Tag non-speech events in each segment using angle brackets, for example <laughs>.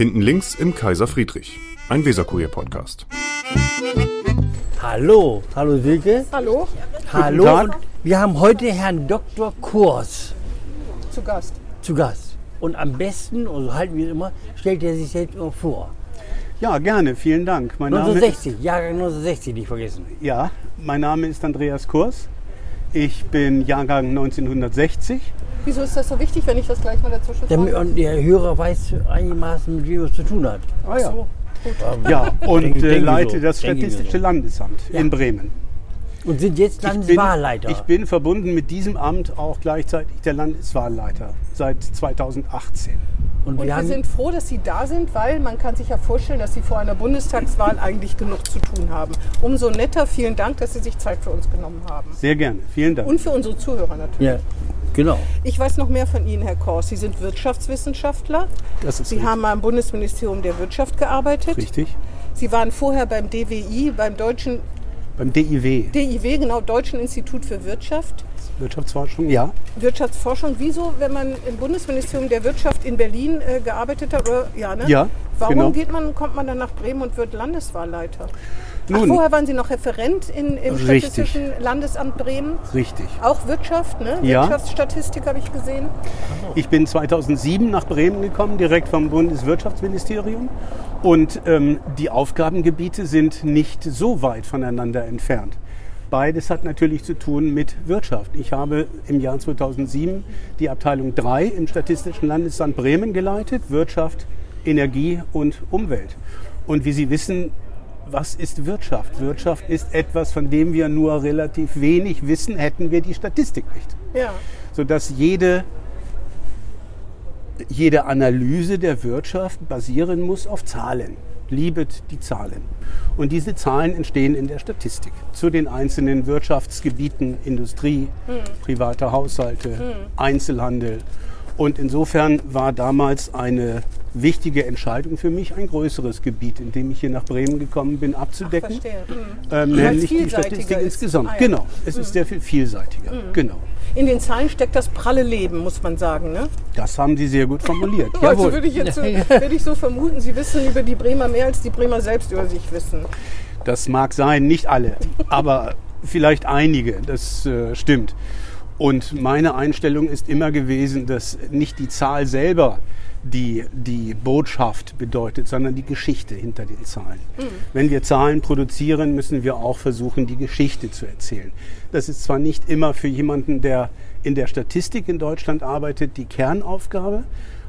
Hinten links im Kaiser Friedrich, ein Weserkurier-Podcast. Hallo, hallo Silke. Hallo, Hallo. Tag. Und wir haben heute Herrn Dr. Kurs zu Gast. zu Gast. Und am besten, und so halten wir es immer, stellt er sich selbst immer vor. Ja, gerne, vielen Dank. Mein Name, 1960, Jahrgang 1960, nicht vergessen. ja, mein Name ist Andreas Kurs. Ich bin Jahrgang 1960. Wieso ist das so wichtig, wenn ich das gleich mal dazwischen frage? und der Hörer weiß einigermaßen, mit wem er es zu tun hat. Ah ja. <laughs> So. Ja, und Denke- äh, leite so, das Statistische so. Landesamt Ja. in Bremen. Und sind jetzt Ich bin, Landeswahlleiter. ich bin verbunden mit diesem Amt auch gleichzeitig der Landeswahlleiter seit 2018. und Und wir wir sind froh, dass Sie da sind, weil man kann sich ja vorstellen, dass Sie vor einer Bundestagswahl eigentlich genug zu tun haben. Umso netter, vielen Dank, dass Sie sich Zeit für uns genommen haben. Sehr gerne, vielen Dank. Und für unsere Zuhörer natürlich. ja, genau. Ich weiß noch mehr von Ihnen, Herr Kors. Sie sind Wirtschaftswissenschaftler. Das ist Sie richtig. haben mal im Bundesministerium der Wirtschaft gearbeitet. richtig. Sie waren vorher beim DWI, beim deutschen Beim DIW, DIW, genau, Deutschen Institut für Wirtschaft. Wirtschaftsforschung, ja. Wirtschaftsforschung. Wieso, wenn man im Bundesministerium der Wirtschaft in Berlin äh, gearbeitet hat? Oder, ja, ne? Ja, Warum genau. geht man, kommt man dann nach Bremen und wird Landeswahlleiter? Ach, Nun, vorher waren Sie noch Referent in, im Richtig. Statistischen Landesamt Bremen. richtig. Auch Wirtschaft, ne? Ja. Wirtschaftsstatistik habe ich gesehen. Ich bin 2007 nach Bremen gekommen, direkt vom Bundeswirtschaftsministerium. Und ähm, die Aufgabengebiete sind nicht so weit voneinander entfernt. Beides hat natürlich zu tun mit Wirtschaft. Ich habe im Jahr 2007 die Abteilung 3 im Statistischen Landesamt Bremen geleitet, Wirtschaft, Energie und Umwelt. Und wie Sie wissen, was ist Wirtschaft? Wirtschaft ist etwas, von dem wir nur relativ wenig wissen, hätten wir die Statistik nicht Ja. sodass jede, jede Analyse der Wirtschaft basieren muss auf Zahlen. Liebet die Zahlen. Und diese Zahlen entstehen in der Statistik zu den einzelnen Wirtschaftsgebieten, Industrie, private Haushalte, Einzelhandel. Und insofern war damals eine wichtige Entscheidung für mich, ein größeres Gebiet, in dem ich hier nach Bremen gekommen bin, abzudecken. verstehe. Mhm. Ähm, nämlich die Statistik ist. insgesamt. Ah, ja. Genau, es ist sehr viel vielseitiger. Genau. In den Zahlen steckt das pralle Leben, muss man sagen. Ne? Das haben Sie sehr gut formuliert. <laughs> Also würde ich jetzt so, würde ich so vermuten, Sie wissen über die Bremer mehr, als die Bremer selbst über sich wissen. Das mag sein, nicht alle, aber vielleicht einige, das äh, stimmt. Und meine Einstellung ist immer gewesen, dass nicht die Zahl selber die, die Botschaft bedeutet, sondern die Geschichte hinter den Zahlen. Wenn wir Zahlen produzieren, müssen wir auch versuchen, die Geschichte zu erzählen. Das ist zwar nicht immer für jemanden, der in der Statistik in Deutschland arbeitet, die Kernaufgabe,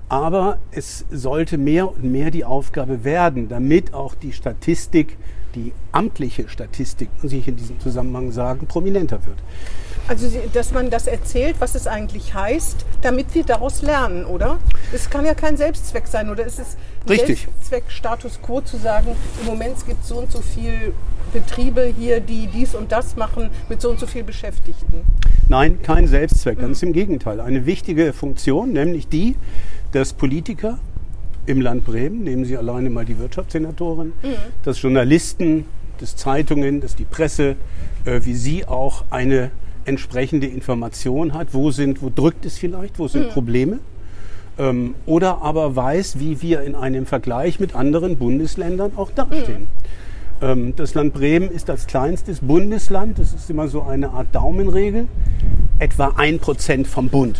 aber es sollte mehr und mehr die Aufgabe werden, damit auch die Statistik, die amtliche Statistik, muss ich in diesem Zusammenhang sagen, prominenter wird. Also, dass man das erzählt, was es eigentlich heißt, damit wir daraus lernen, oder? Es kann ja kein Selbstzweck sein, oder ist es ein Richtig. Selbstzweck, Status quo zu sagen, im Moment gibt es so und so viel Betriebe hier, die dies und das machen mit so und so viel Beschäftigten? Nein, kein Selbstzweck, ganz im Gegenteil. Eine wichtige Funktion, nämlich die, dass Politiker im Land Bremen, nehmen Sie alleine mal die Wirtschaftssenatoren, dass Journalisten, dass Zeitungen, dass die Presse, äh, wie Sie auch eine entsprechende Information hat, wo sind, wo drückt es vielleicht, wo sind Probleme, ähm, oder aber weiß, wie wir in einem Vergleich mit anderen Bundesländern auch dastehen. Ähm, Das Land Bremen ist als kleinstes Bundesland, das ist immer so eine Art Daumenregel, etwa ein Prozent vom Bund.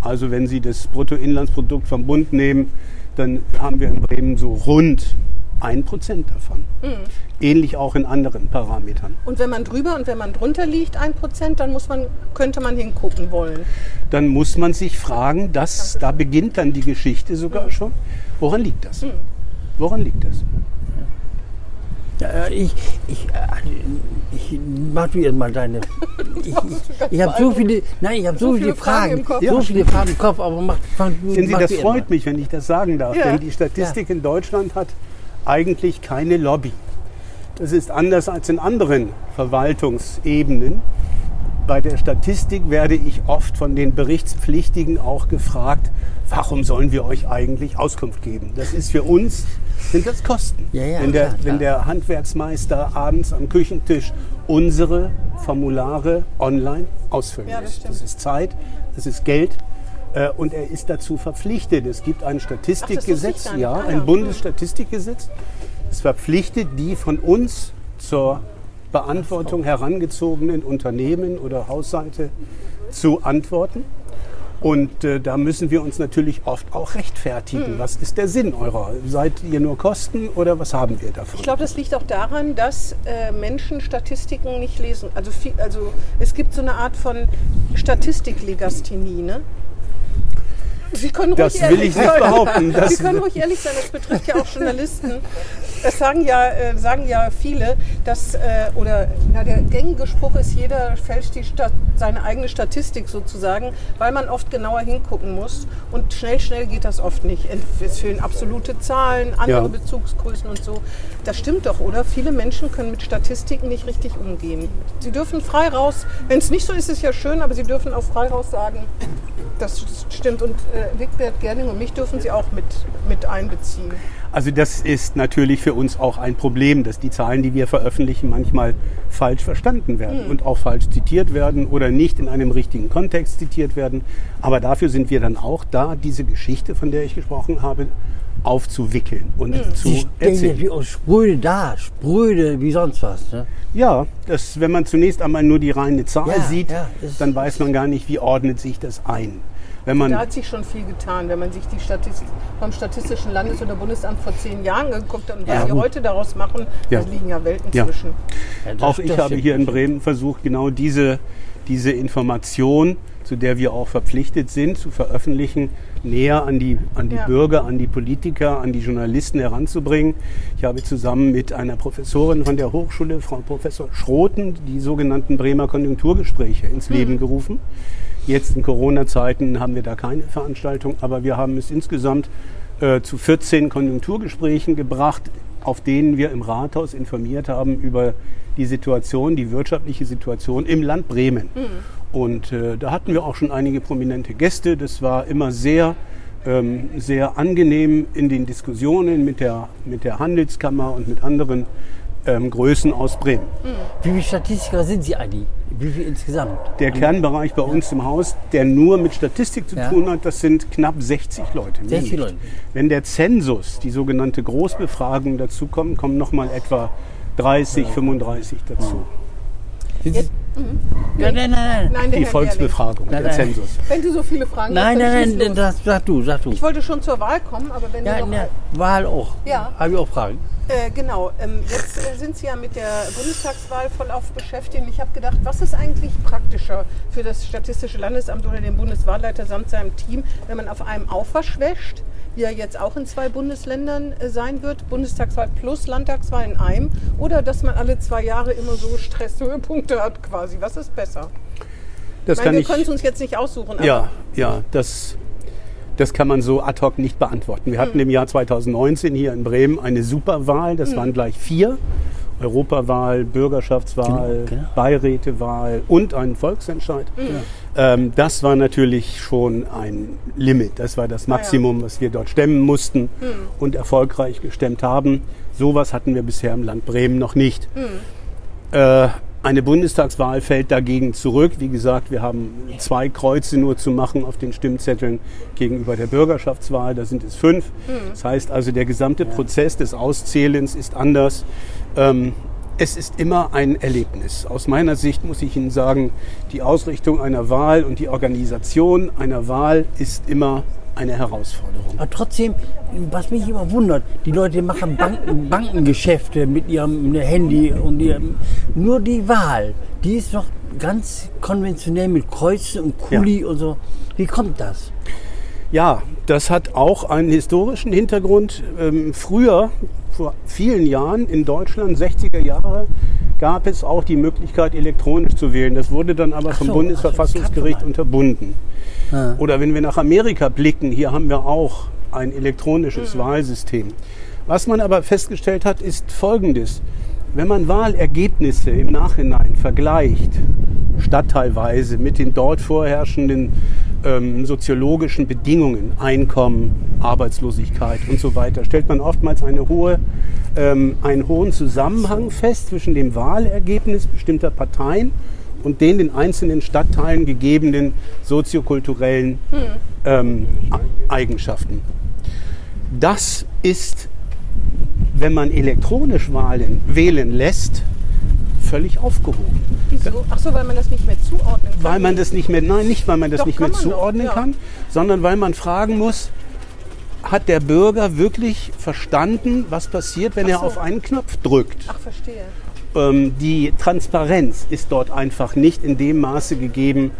Also wenn Sie das Bruttoinlandsprodukt vom Bund nehmen, dann haben wir in Bremen so rund ein Prozent davon. Ähnlich auch in anderen Parametern. Und wenn man drüber und wenn man drunter liegt, ein Prozent, dann muss man, könnte man hingucken wollen. Dann muss man sich fragen, dass, da beginnt dann die Geschichte sogar schon. Woran liegt das? Woran liegt das? Ja, äh, ich, ich, äh, ich mach du jetzt mal deine. <laughs> Ich, ich, ich habe so viele, nein, ich habe so, So viele viele Fragen Fragen, im Kopf. so Ja. viele Fragen im Kopf, aber mach, fang Sehen Sie, das freut mal. mich, wenn ich das sagen darf. Ja. Denn die Statistik in Deutschland hat eigentlich keine Lobby. Das ist anders als in anderen Verwaltungsebenen. Bei der Statistik werde ich oft von den Berichtspflichtigen auch gefragt, warum sollen wir euch eigentlich Auskunft geben? Das ist für uns, sind das Kosten. Ja, ja, wenn, der, klar, klar. wenn der Handwerksmeister abends am Küchentisch unsere Formulare online ausfüllen Ja, das. Das ist Zeit, das ist Geld. Äh, und er ist dazu verpflichtet. Es gibt ein Statistikgesetz, Ach, ja, Ah, ein. Bundesstatistikgesetz. Es verpflichtet die von uns zur Beantwortung herangezogenen Unternehmen oder Haushalte zu antworten. Und äh, da müssen wir uns natürlich oft auch rechtfertigen. Hm. Was ist der Sinn eurer? Seid ihr nur Kosten oder was haben wir davon? Ich glaube, das liegt auch daran, dass äh, Menschen Statistiken nicht lesen. Also, viel, also es gibt so eine Art von Statistiklegasthenie. Ne? Sie können ruhig Das will ehrlich ich nicht sein. behaupten. Das- Sie können ruhig ehrlich sein, das betrifft ja auch Journalisten. Es sagen ja, äh, sagen ja viele, dass, äh, oder na, der gängige Spruch ist, jeder fälscht die Stat seine eigene Statistik sozusagen, weil man oft genauer hingucken muss. Und schnell, schnell geht das oft nicht. Es fehlen absolute Zahlen, andere Ja. Bezugsgrößen und so. Das stimmt doch, oder? Viele Menschen können mit Statistiken nicht richtig umgehen. Sie dürfen frei raus, wenn es nicht so ist, ist es ja schön, aber sie dürfen auch frei raus sagen, das stimmt. Und äh, Wigbert Gerling und mich dürfen sie auch mit, mit einbeziehen. Also das ist natürlich für uns auch ein Problem, dass die Zahlen, die wir veröffentlichen, manchmal falsch verstanden werden und auch falsch zitiert werden oder nicht in einem richtigen Kontext zitiert werden. Aber dafür sind wir dann auch da, diese Geschichte, von der ich gesprochen habe, aufzuwickeln und Die zu jetzt erzählen. wie aus Spröde da, Spröde wie sonst was. Ne? Ja, das, wenn man zunächst einmal nur die reine Zahl Ja, sieht, ja, dann weiß man gar nicht, wie ordnet sich das ein. Wenn man Da hat sich schon viel getan, wenn man sich die Statistik vom Statistischen Landes- oder Bundesamt vor zehn Jahren geguckt hat und was Ja, gut. heute daraus machen, Ja. da liegen ja Welten Ja. zwischen. Auch ich habe hier in. Bremen versucht, genau diese, diese Information, zu der wir auch verpflichtet sind, zu veröffentlichen, näher an die, an die Ja. Bürger, an die Politiker, an die Journalisten heranzubringen. Ich habe zusammen mit einer Professorin von der Hochschule, Frau Professor Schroten, die sogenannten Bremer Konjunkturgespräche ins Leben gerufen. Jetzt in Corona-Zeiten haben wir da keine Veranstaltung, aber wir haben es insgesamt äh, zu 14 Konjunkturgesprächen gebracht, auf denen wir im Rathaus informiert haben über die Situation, die wirtschaftliche Situation im Land Bremen. Und äh, da hatten wir auch schon einige prominente Gäste. Das war immer sehr, ähm, sehr angenehm in den Diskussionen mit der, mit der Handelskammer und mit anderen ähm, Größen aus Bremen. Wie viele Statistiker sind Sie eigentlich? Wie viel insgesamt? Der Kernbereich bei uns im Haus, der nur mit Statistik zu Ja. tun hat, das sind knapp 60 Leute. mehr 60 nicht. Leute. Wenn der Zensus, die sogenannte Großbefragung dazukommt, kommen nochmal etwa 30, 35 dazu. Sind Sie, Nein, nein, nein, nein. Nein, Die Herr Volksbefragung, Nein, der nein. Zensus. Wenn du so viele Fragen Nein, hast, nein, nein, das, sag du, sag du. Ich wollte schon zur Wahl kommen, aber wenn Ja, du noch ne, Wahl auch. Ja. Habe ich auch Fragen. Äh, genau, ähm, jetzt äh, sind Sie ja mit der Bundestagswahl voll auf beschäftigt. Und ich habe gedacht, was ist eigentlich praktischer für das Statistische Landesamt oder den Bundeswahlleiter samt seinem Team, wenn man auf einem Aufwasch wäscht, er jetzt auch in zwei Bundesländern äh, sein wird, Bundestagswahl plus Landtagswahl in einem, oder dass man alle zwei Jahre immer so Stresshöhepunkte hat quasi. Was ist besser? Das Ich kann meine, wir ich, können es uns jetzt nicht aussuchen, aber ja, ja, das, das kann man so ad hoc nicht beantworten. Wir hatten im Jahr 2019 hier in Bremen eine Superwahl. Das waren gleich vier. Europawahl, Bürgerschaftswahl, Genau, genau. Beirätewahl und einen Volksentscheid. Ähm, das war natürlich schon ein Limit. Das war das Maximum, was wir dort stemmen mussten und erfolgreich gestemmt haben. Sowas hatten wir bisher im Land Bremen noch nicht. Äh, eine Bundestagswahl fällt dagegen zurück. Wie gesagt, wir haben zwei Kreuze nur zu machen auf den Stimmzetteln gegenüber der Bürgerschaftswahl. Da sind es fünf. Das heißt also, der gesamte Prozess des Auszählens ist anders. Ähm, es ist immer ein Erlebnis. Aus meiner Sicht muss ich Ihnen sagen, die Ausrichtung einer Wahl und die Organisation einer Wahl ist immer eine Herausforderung. Aber trotzdem, was mich immer wundert, die Leute machen Banken, Bankengeschäfte mit ihrem Handy und ihrem, nur die Wahl, die ist noch ganz konventionell mit Kreuzen und Kuli und so. Wie kommt das? Ja, das hat auch einen historischen Hintergrund. Ähm, früher, vor vielen Jahren in Deutschland, 60er Jahre, gab es auch die Möglichkeit, elektronisch zu wählen. Das wurde dann aber Ach vom so, Bundesverfassungsgericht so, das unterbunden. Ah. Oder wenn wir nach Amerika blicken, hier haben wir auch ein elektronisches Wahlsystem. Was man aber festgestellt hat, ist Folgendes. Wenn man Wahlergebnisse im Nachhinein vergleicht, stadtteilweise mit den dort vorherrschenden ähm, soziologischen Bedingungen, Einkommen, Arbeitslosigkeit und so weiter, stellt man oftmals eine hohe, ähm, einen hohen Zusammenhang fest zwischen dem Wahlergebnis bestimmter Parteien und den den einzelnen Stadtteilen gegebenen soziokulturellen ähm, A- Eigenschaften. Das ist, wenn man elektronisch wahlen, wählen lässt, völlig aufgehoben. Wieso? Ach so, weil man das nicht mehr zuordnen kann. Weil man das nicht mehr, nein, nicht weil man das Doch, nicht mehr zuordnen ja. kann, sondern weil man fragen muss, hat der Bürger wirklich verstanden, was passiert, wenn Ach er so. auf einen Knopf drückt? Ach, verstehe. Ähm, die Transparenz ist dort einfach nicht in dem Maße gegeben,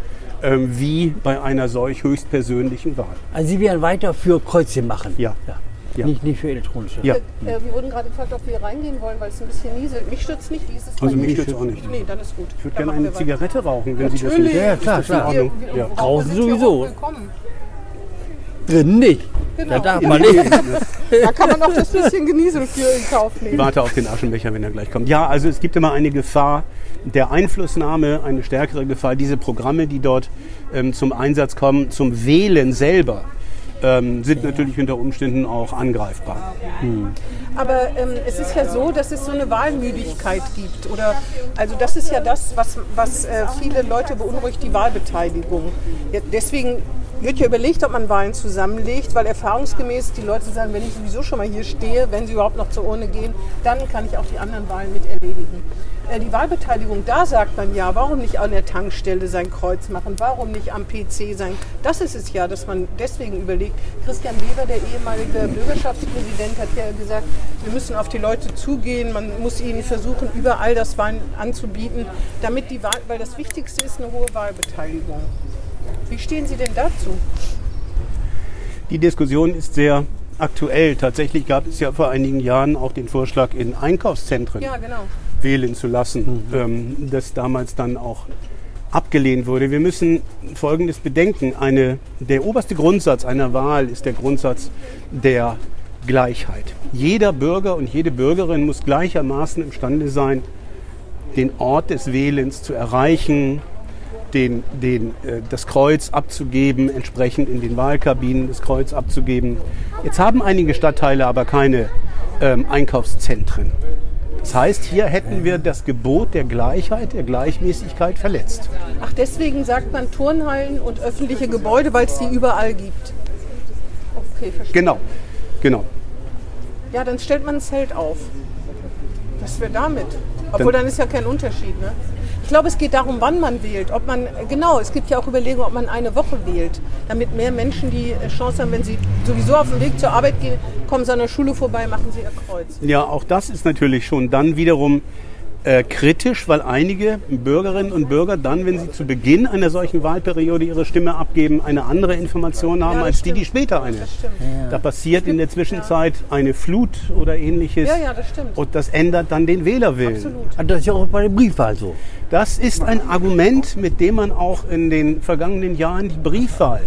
ähm, wie bei einer solch höchstpersönlichen Wahl. Also Sie wären weiter für Kreuzchen machen. Ja. Ja. Nicht, nicht für elektronische. Ja. Äh, äh, wir wurden gerade gefragt, ob wir reingehen wollen, weil es ein bisschen nieselt. Mich stürzt nicht. Wie ist es Also mich stürzt auch nicht. Nee, dann ist gut. Ich würde gerne eine wir weiter. Zigarette rauchen, wenn Sie das Natürlich. nicht. Ja, klar, klar. Wir, wir, Ja. Draußen sowieso. Drin nicht. Genau. Da darf man nicht. Da kann man auch das bisschen Geniesel für in Kauf Ich nehmen. warte auf den Aschenbecher, wenn er gleich kommt. Ja, also es gibt immer eine Gefahr der Einflussnahme, eine stärkere Gefahr. Diese Programme, die dort ähm, zum Einsatz kommen, zum Wählen selber, ähm, sind natürlich unter Umständen auch angreifbar. Aber ähm, es ist ja so, dass es so eine Wahlmüdigkeit gibt. Oder, also das ist ja das, was, was äh, viele Leute beunruhigt, die Wahlbeteiligung. Ja, deswegen wird ja überlegt, ob man Wahlen zusammenlegt, weil erfahrungsgemäß die Leute sagen, wenn ich sowieso schon mal hier stehe, wenn sie überhaupt noch zur Urne gehen, dann kann ich auch die anderen Wahlen mit erledigen. Äh, die Wahlbeteiligung, da sagt man ja, warum nicht an der Tankstelle sein Kreuz machen, warum nicht am PC sein. Das ist es ja, dass man deswegen überlegt. Christian Weber, der ehemalige Bürgerschaftspräsident, hat ja gesagt, wir müssen auf die Leute zugehen, man muss ihnen versuchen, überall das Wahlen anzubieten, damit die Wahl, weil das Wichtigste ist eine hohe Wahlbeteiligung. Wie stehen Sie denn dazu? Die Diskussion ist sehr aktuell. Tatsächlich gab es ja vor einigen Jahren auch den Vorschlag, in Einkaufszentren Ja, genau. Wählen zu lassen, ähm, das damals dann auch abgelehnt wurde. Wir müssen Folgendes bedenken. Eine, der oberste Grundsatz einer Wahl ist der Grundsatz der Gleichheit. Jeder Bürger und jede Bürgerin muss gleichermaßen imstande sein, den Ort des Wählens zu erreichen, den, den, äh, das Kreuz abzugeben, entsprechend in den Wahlkabinen das Kreuz abzugeben. Jetzt haben einige Stadtteile aber keine ähm, Einkaufszentren. Das heißt, hier hätten wir das Gebot der Gleichheit, der Gleichmäßigkeit verletzt. Ach, deswegen sagt man Turnhallen und öffentliche Gebäude, weil es die überall gibt. Okay, verstehe. Genau, genau. Ja, dann stellt man ein Zelt auf. Was wäre damit? Obwohl, dann, ist ja kein Unterschied, ne? Ich glaube, es geht darum, wann man wählt. Ob man, genau, es gibt ja auch Überlegungen, ob man eine Woche wählt, damit mehr Menschen die Chance haben, wenn sie sowieso auf dem Weg zur Arbeit gehen, kommen sie an der Schule vorbei, machen sie ihr Kreuz. Ja, auch das ist natürlich schon dann wiederum äh, kritisch, weil einige Bürgerinnen und Bürger dann, wenn sie zu Beginn einer solchen Wahlperiode ihre Stimme abgeben, eine andere Information haben Ja, als die, die stimmt. später eine. Das stimmt. Da passiert in der Zwischenzeit eine Flut oder ähnliches. Ja, ja, das stimmt. Und das ändert dann den Wählerwillen. Absolut. Ah, Das ist ja auch bei der Briefwahl so. Das ist ein Argument, mit dem man auch in den vergangenen Jahren die Briefwahl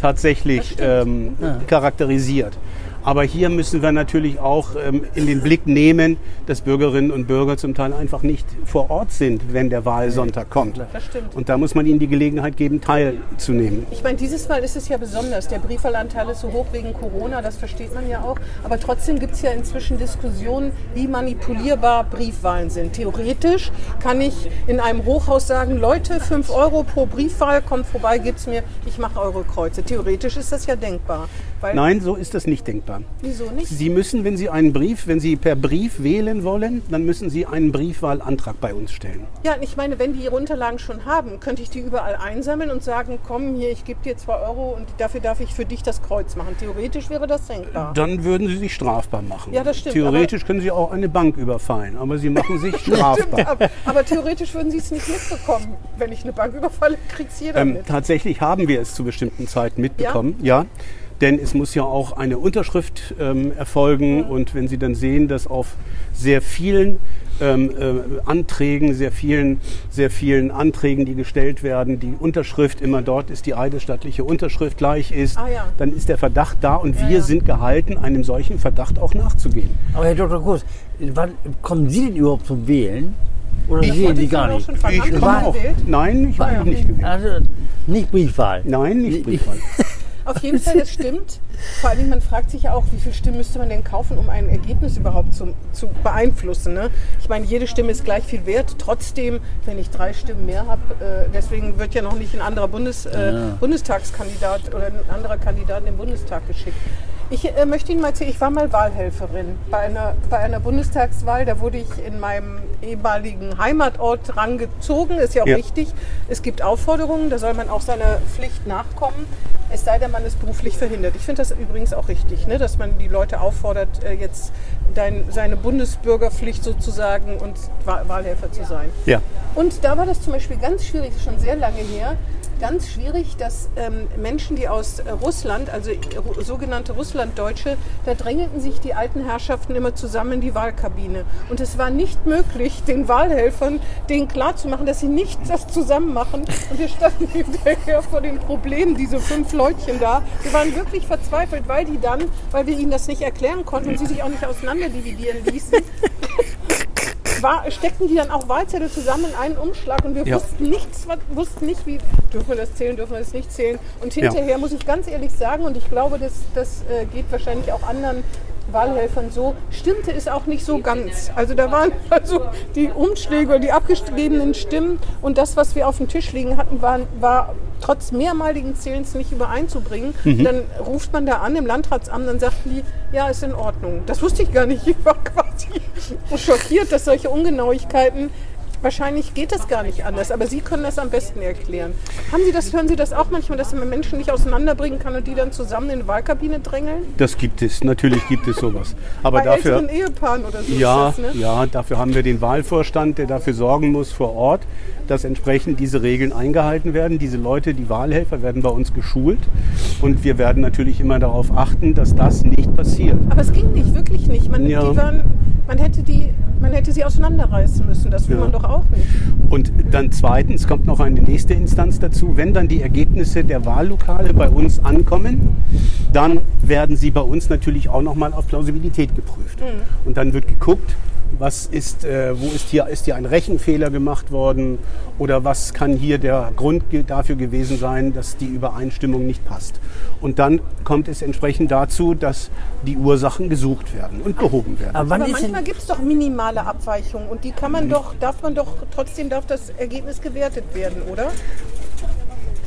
tatsächlich ähm, charakterisiert. Aber hier müssen wir natürlich auch ähm, in den Blick nehmen, dass Bürgerinnen und Bürger zum Teil einfach nicht vor Ort sind, wenn der Wahlsonntag kommt. Das stimmt. Und da muss man ihnen die Gelegenheit geben, teilzunehmen. Ich meine, dieses Mal ist es ja besonders. Der Briefwahlanteil ist so hoch wegen Corona, das versteht man ja auch. Aber trotzdem gibt es ja inzwischen Diskussionen, wie manipulierbar Briefwahlen sind. Theoretisch kann ich in einem Hochhaus sagen, Leute, 5 Euro pro Briefwahl, kommt vorbei, gibt's mir, ich mache eure Kreuze. Theoretisch ist das ja denkbar. Weil, Nein, so ist das nicht denkbar. Wieso nicht? Sie müssen, wenn Sie einen Brief, wenn Sie per Brief wählen wollen, dann müssen Sie einen Briefwahlantrag bei uns stellen. Ja, ich meine, wenn die ihre Unterlagen schon haben, könnte ich die überall einsammeln und sagen, komm hier, ich gebe dir 2 Euro und dafür darf ich für dich das Kreuz machen. Theoretisch wäre das denkbar. Dann würden Sie sich strafbar machen. Ja, das stimmt, Theoretisch können Sie auch eine Bank überfallen, aber Sie machen sich <laughs> strafbar. Aber, aber theoretisch würden sie es nicht mitbekommen. Wenn ich eine Bank überfalle, kriegt es jeder Ähm, mit. tatsächlich haben wir es zu bestimmten Zeiten mitbekommen, ja. Denn es muss ja auch eine Unterschrift ähm, erfolgen und wenn Sie dann sehen, dass auf sehr vielen ähm, äh, Anträgen, sehr vielen, sehr vielen Anträgen, die gestellt werden, die Unterschrift immer dort ist, die eidesstattliche Unterschrift gleich ist, Ah, ja. dann ist der Verdacht da und wir ja. sind gehalten, einem solchen Verdacht auch nachzugehen. Aber Herr Dr. Kurs, wann kommen Sie denn überhaupt zum Wählen? Oder Ich Sie Sie gar nicht? Ich komme auch. gewählt? Nein, ich habe noch nicht gewählt. Also nicht Briefwahl. Nein, nicht Briefwahl. <laughs> Auf jeden Fall, das stimmt. Vor allem, man fragt sich ja auch, wie viele Stimmen müsste man denn kaufen, um ein Ergebnis überhaupt zu, zu beeinflussen. Ne? Ich meine, jede Stimme ist gleich viel wert. Trotzdem, wenn ich drei Stimmen mehr habe, äh, deswegen wird ja noch nicht ein anderer Bundes, äh, Ja. Bundestagskandidat oder ein anderer Kandidat in den Bundestag geschickt. Ich äh, möchte Ihnen mal erzählen, ich war mal Wahlhelferin bei einer, bei einer Bundestagswahl. Da wurde ich in meinem ehemaligen Heimatort rangezogen. Ist ja auch Ja. richtig. Es gibt Aufforderungen, da soll man auch seiner Pflicht nachkommen. Es sei denn, man ist beruflich verhindert. Ich finde das übrigens auch richtig, ne? dass man die Leute auffordert, äh, jetzt dein, seine Bundesbürgerpflicht sozusagen und Wahl Wahlhelfer zu sein. Ja. Und da war das zum Beispiel ganz schwierig, schon sehr lange her, ganz schwierig, dass ähm, Menschen, die aus äh, Russland, also sogenannte Russlanddeutsche, da drängelten sich die alten Herrschaften immer zusammen in die Wahlkabine. Und es war nicht möglich, den Wahlhelfern denen klarzumachen, dass sie nicht das zusammen machen. Und wir standen <laughs> hinterher vor den Problemen, diese fünf Leutchen da. Wir waren wirklich verzweifelt, weil die dann, weil wir ihnen das nicht erklären konnten und sie sich auch nicht auseinander dividieren war, steckten die dann auch Wahlzettel zusammen in einen Umschlag und wir Ja. wussten nichts, wussten nicht, wie dürfen wir das zählen, dürfen wir das nicht zählen. Und hinterher muss ich ganz ehrlich sagen, und ich glaube, das, das äh, geht wahrscheinlich auch anderen Wahlhelfern so, stimmte es auch nicht so ganz. Also da waren <laughs> also die Umschläge oder die abgegebenen Stimmen und das, was wir auf dem Tisch liegen hatten, waren, war trotz mehrmaligen Zählens nicht übereinzubringen. Dann ruft man da an im Landratsamt, dann sagten die, ja, ist in Ordnung. Das wusste ich gar nicht. Ich war <laughs> quasi schockiert, dass solche Ungenauigkeiten Wahrscheinlich geht das gar nicht anders, aber Sie können das am besten erklären. Haben Sie das, hören Sie das auch manchmal, dass man Menschen nicht auseinanderbringen kann und die dann zusammen in die Wahlkabine drängeln? Das gibt es, natürlich gibt es sowas. Aber Bei dafür, Ehepaaren oder so ja, das, ne? ja, dafür haben wir den Wahlvorstand, der dafür sorgen muss vor Ort, dass entsprechend diese Regeln eingehalten werden. Diese Leute, die Wahlhelfer, werden bei uns geschult und wir werden natürlich immer darauf achten, dass das nicht passiert. Aber es ging nicht, wirklich nicht. Man, Ja. waren, man, hätte die, man hätte sie auseinanderreißen müssen. Das will Ja. man doch auch nicht. Und dann zweitens kommt noch eine nächste Instanz dazu. Wenn dann die Ergebnisse der Wahllokale bei uns ankommen, dann werden sie bei uns natürlich auch nochmal auf Plausibilität geprüft. Und dann wird geguckt, was ist, äh, wo ist hier, ist hier ein Rechenfehler gemacht worden oder was kann hier der Grund dafür gewesen sein, dass die Übereinstimmung nicht passt. Und dann kommt es entsprechend dazu, dass die Ursachen gesucht werden und behoben werden. Aber Aber manchmal gibt es doch minimale Abweichungen und die kann man doch, darf man doch, trotzdem darf das Ergebnis gewertet werden, oder?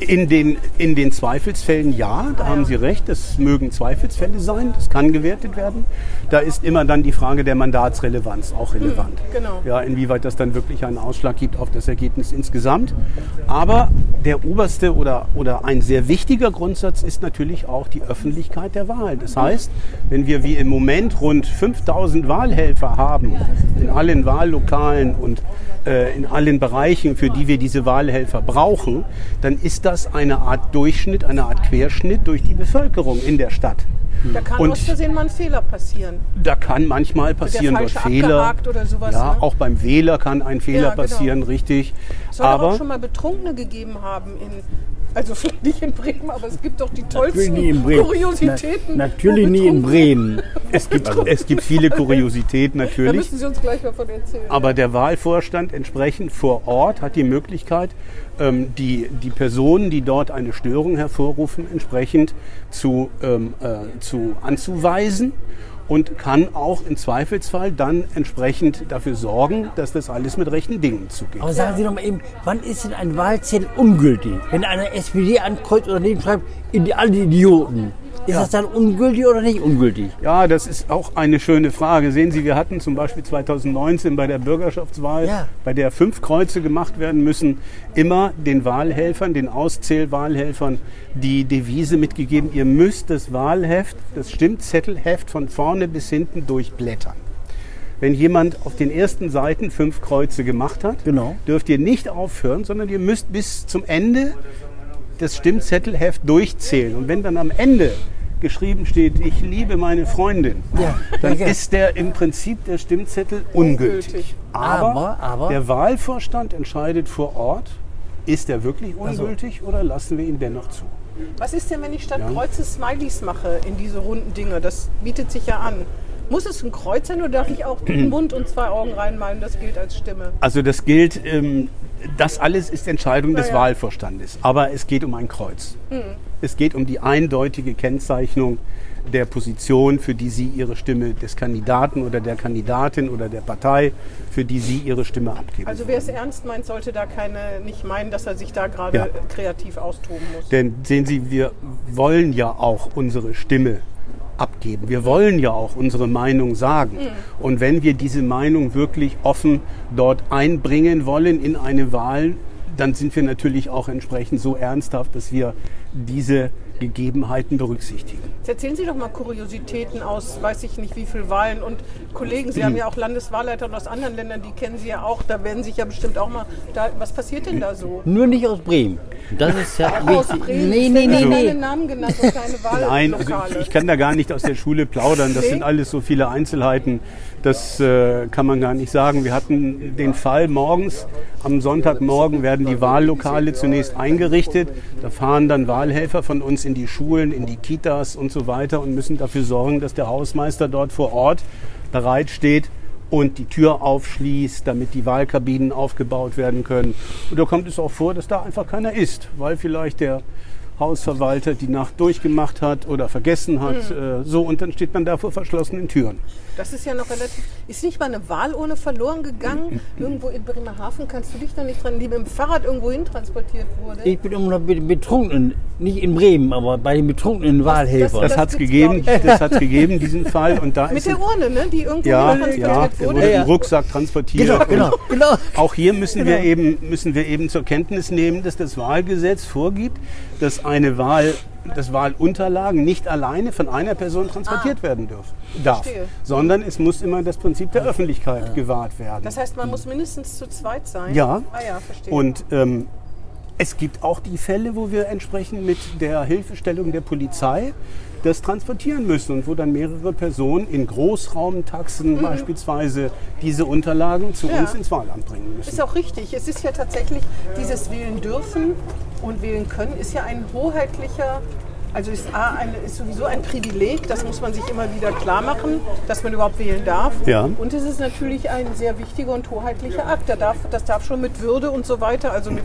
In den, in den Zweifelsfällen ja, da haben Sie recht, das mögen Zweifelsfälle sein, das kann gewertet werden. Da ist immer dann die Frage der Mandatsrelevanz auch relevant. genau. Ja, inwieweit das dann wirklich einen Ausschlag gibt auf das Ergebnis insgesamt. Aber der oberste oder, oder ein sehr wichtiger Grundsatz ist natürlich auch die Öffentlichkeit der Wahl. Das heißt, wenn wir wie im Moment rund 5000 Wahlhelfer haben in allen Wahllokalen und äh, in allen Bereichen, für die wir diese Wahlhelfer brauchen, dann ist das eine Art Durchschnitt, eine Art Querschnitt durch die Bevölkerung in der Stadt. Da kann Und- aus Versehen mal ein Fehler passieren. Da kann manchmal passieren dort Fehler. sowas, ja, ne? auch beim Wähler kann ein Fehler Ja, genau. passieren, richtig. Soll aber auch schon mal Betrunkene gegeben haben in, also vielleicht nicht in Bremen, aber es gibt doch die tollsten. Kuriositäten. Na, natürlich nie in Bremen. es gibt, es gibt viele Kuriositäten Da natürlich. müssen Sie uns gleich mal von erzählen. Aber der Wahlvorstand entsprechend vor Ort hat die Möglichkeit, ähm, die, die Personen, die dort eine Störung hervorrufen, entsprechend zu, ähm, äh, zu anzuweisen und kann auch im Zweifelsfall dann entsprechend dafür sorgen, dass das alles mit rechten Dingen zugeht. Aber sagen Sie doch mal eben, wann ist denn ein Wahlzettel ungültig? Wenn einer SPD ankreuzt oder neben schreibt, alle Idioten. Ist das dann ungültig oder nicht ungültig? Ja, das ist auch eine schöne Frage. Sehen Sie, wir hatten zum Beispiel 2019 bei der Bürgerschaftswahl, Ja. bei der fünf Kreuze gemacht werden müssen, immer den Wahlhelfern, den Auszählwahlhelfern die Devise mitgegeben, ihr müsst das Wahlheft, das Stimmzettelheft von vorne bis hinten durchblättern. Wenn jemand auf den ersten Seiten fünf Kreuze gemacht hat, Genau. dürft ihr nicht aufhören, sondern ihr müsst bis zum Ende das Stimmzettelheft durchzählen. Und wenn dann am Ende geschrieben steht, ich liebe meine Freundin, Ja, dann ja, ist der im Prinzip der Stimmzettel ungültig. Ungültig. Aber, Aber- aber- der Wahlvorstand entscheidet vor Ort, ist er wirklich ungültig oder lassen wir ihn dennoch zu? Was ist denn, wenn ich statt Ja. Kreuze Smileys mache in diese runden Dinge? Das bietet sich ja an. Muss es ein Kreuz sein oder darf ich auch <clears throat> den Mund und zwei Augen reinmalen? Das gilt als Stimme. Also das gilt, ähm, das alles ist Entscheidung des Ja, ja. Wahlvorstandes. Aber es geht um ein Kreuz. Es geht um die eindeutige Kennzeichnung der Position, für die Sie Ihre Stimme des Kandidaten oder der Kandidatin oder der Partei, für die Sie Ihre Stimme abgeben. Also wer es ernst meint, sollte da keine nicht meinen, dass er sich da gerade Ja. kreativ austoben muss. Denn sehen Sie, wir wollen ja auch unsere Stimme abgeben. Wir wollen ja auch unsere Meinung sagen. Und wenn wir diese Meinung wirklich offen dort einbringen wollen in eine Wahl, dann sind wir natürlich auch entsprechend so ernsthaft, dass wir diese Gegebenheiten berücksichtigen. Jetzt erzählen Sie doch mal Kuriositäten aus, weiß ich nicht wie viel Wahlen und Kollegen, Sie haben ja auch Landeswahlleiter aus anderen Ländern, die kennen Sie ja auch, da werden sich ja bestimmt auch mal, da, was passiert denn da so? Nur nicht aus Bremen. Das ist ja Aus. Bremen, Nee, nee, nee, nee. keine Namen genannt und keine <laughs> Nein, also ich, ich kann da gar nicht aus der Schule plaudern. Das sind alles so viele Einzelheiten. Das äh, kann man gar nicht sagen. Wir hatten den Fall morgens, am Sonntagmorgen werden die Wahllokale zunächst eingerichtet. Da fahren dann Wahlhelfer von uns in die Schulen, in die Kitas und so weiter und müssen dafür sorgen, dass der Hausmeister dort vor Ort bereitsteht und die Tür aufschließt, damit die Wahlkabinen aufgebaut werden können. Und da kommt es auch vor, dass da einfach keiner ist, weil vielleicht der Hausverwalter die Nacht durchgemacht hat oder vergessen hat. Äh, so, und dann steht man da vor verschlossenen Türen. Das ist ja noch relativ. Ist nicht mal eine Wahlurne verloren gegangen? Irgendwo in Bremerhaven kannst du dich da nicht dran, die mit dem Fahrrad irgendwo hin transportiert wurde? Ich bin immer noch mit den Betrunkenen, nicht in Bremen, aber bei den betrunkenen Wahlhelfern. Das Das hat es gegeben, das hat's gegeben, diesen Fall. Und da <laughs> mit ist der Urne, ne? Die irgendwo ja, ja, der wurde? wurde Ja, im. Rucksack transportiert. genau, genau, genau. Auch hier müssen, wir eben, müssen wir eben zur Kenntnis nehmen, dass das Wahlgesetz vorgibt, dass eine Wahl, dass Wahlunterlagen nicht alleine von einer Person transportiert werden dürfen, darf, Ah. Verstehe. sondern es muss immer das Prinzip der Öffentlichkeit gewahrt werden. Das heißt, man muss mindestens zu zweit sein? Ja. Ah ja, verstehe. Und ähm, es gibt auch die Fälle, wo wir entsprechend mit der Hilfestellung der Polizei das transportieren müssen und wo dann mehrere Personen in Großraumtaxen beispielsweise diese Unterlagen zu Mhm. Ja. uns ins Wahlamt bringen müssen. Ist auch richtig. Es ist ja tatsächlich, dieses Wählen dürfen und wählen können ist ja ein hoheitlicher, also ist, A, eine, ist sowieso ein Privileg, das muss man sich immer wieder klar machen, dass man überhaupt wählen darf. Ja. Und es ist natürlich ein sehr wichtiger und hoheitlicher Akt. Der darf, das darf schon mit Würde und so weiter, also mit,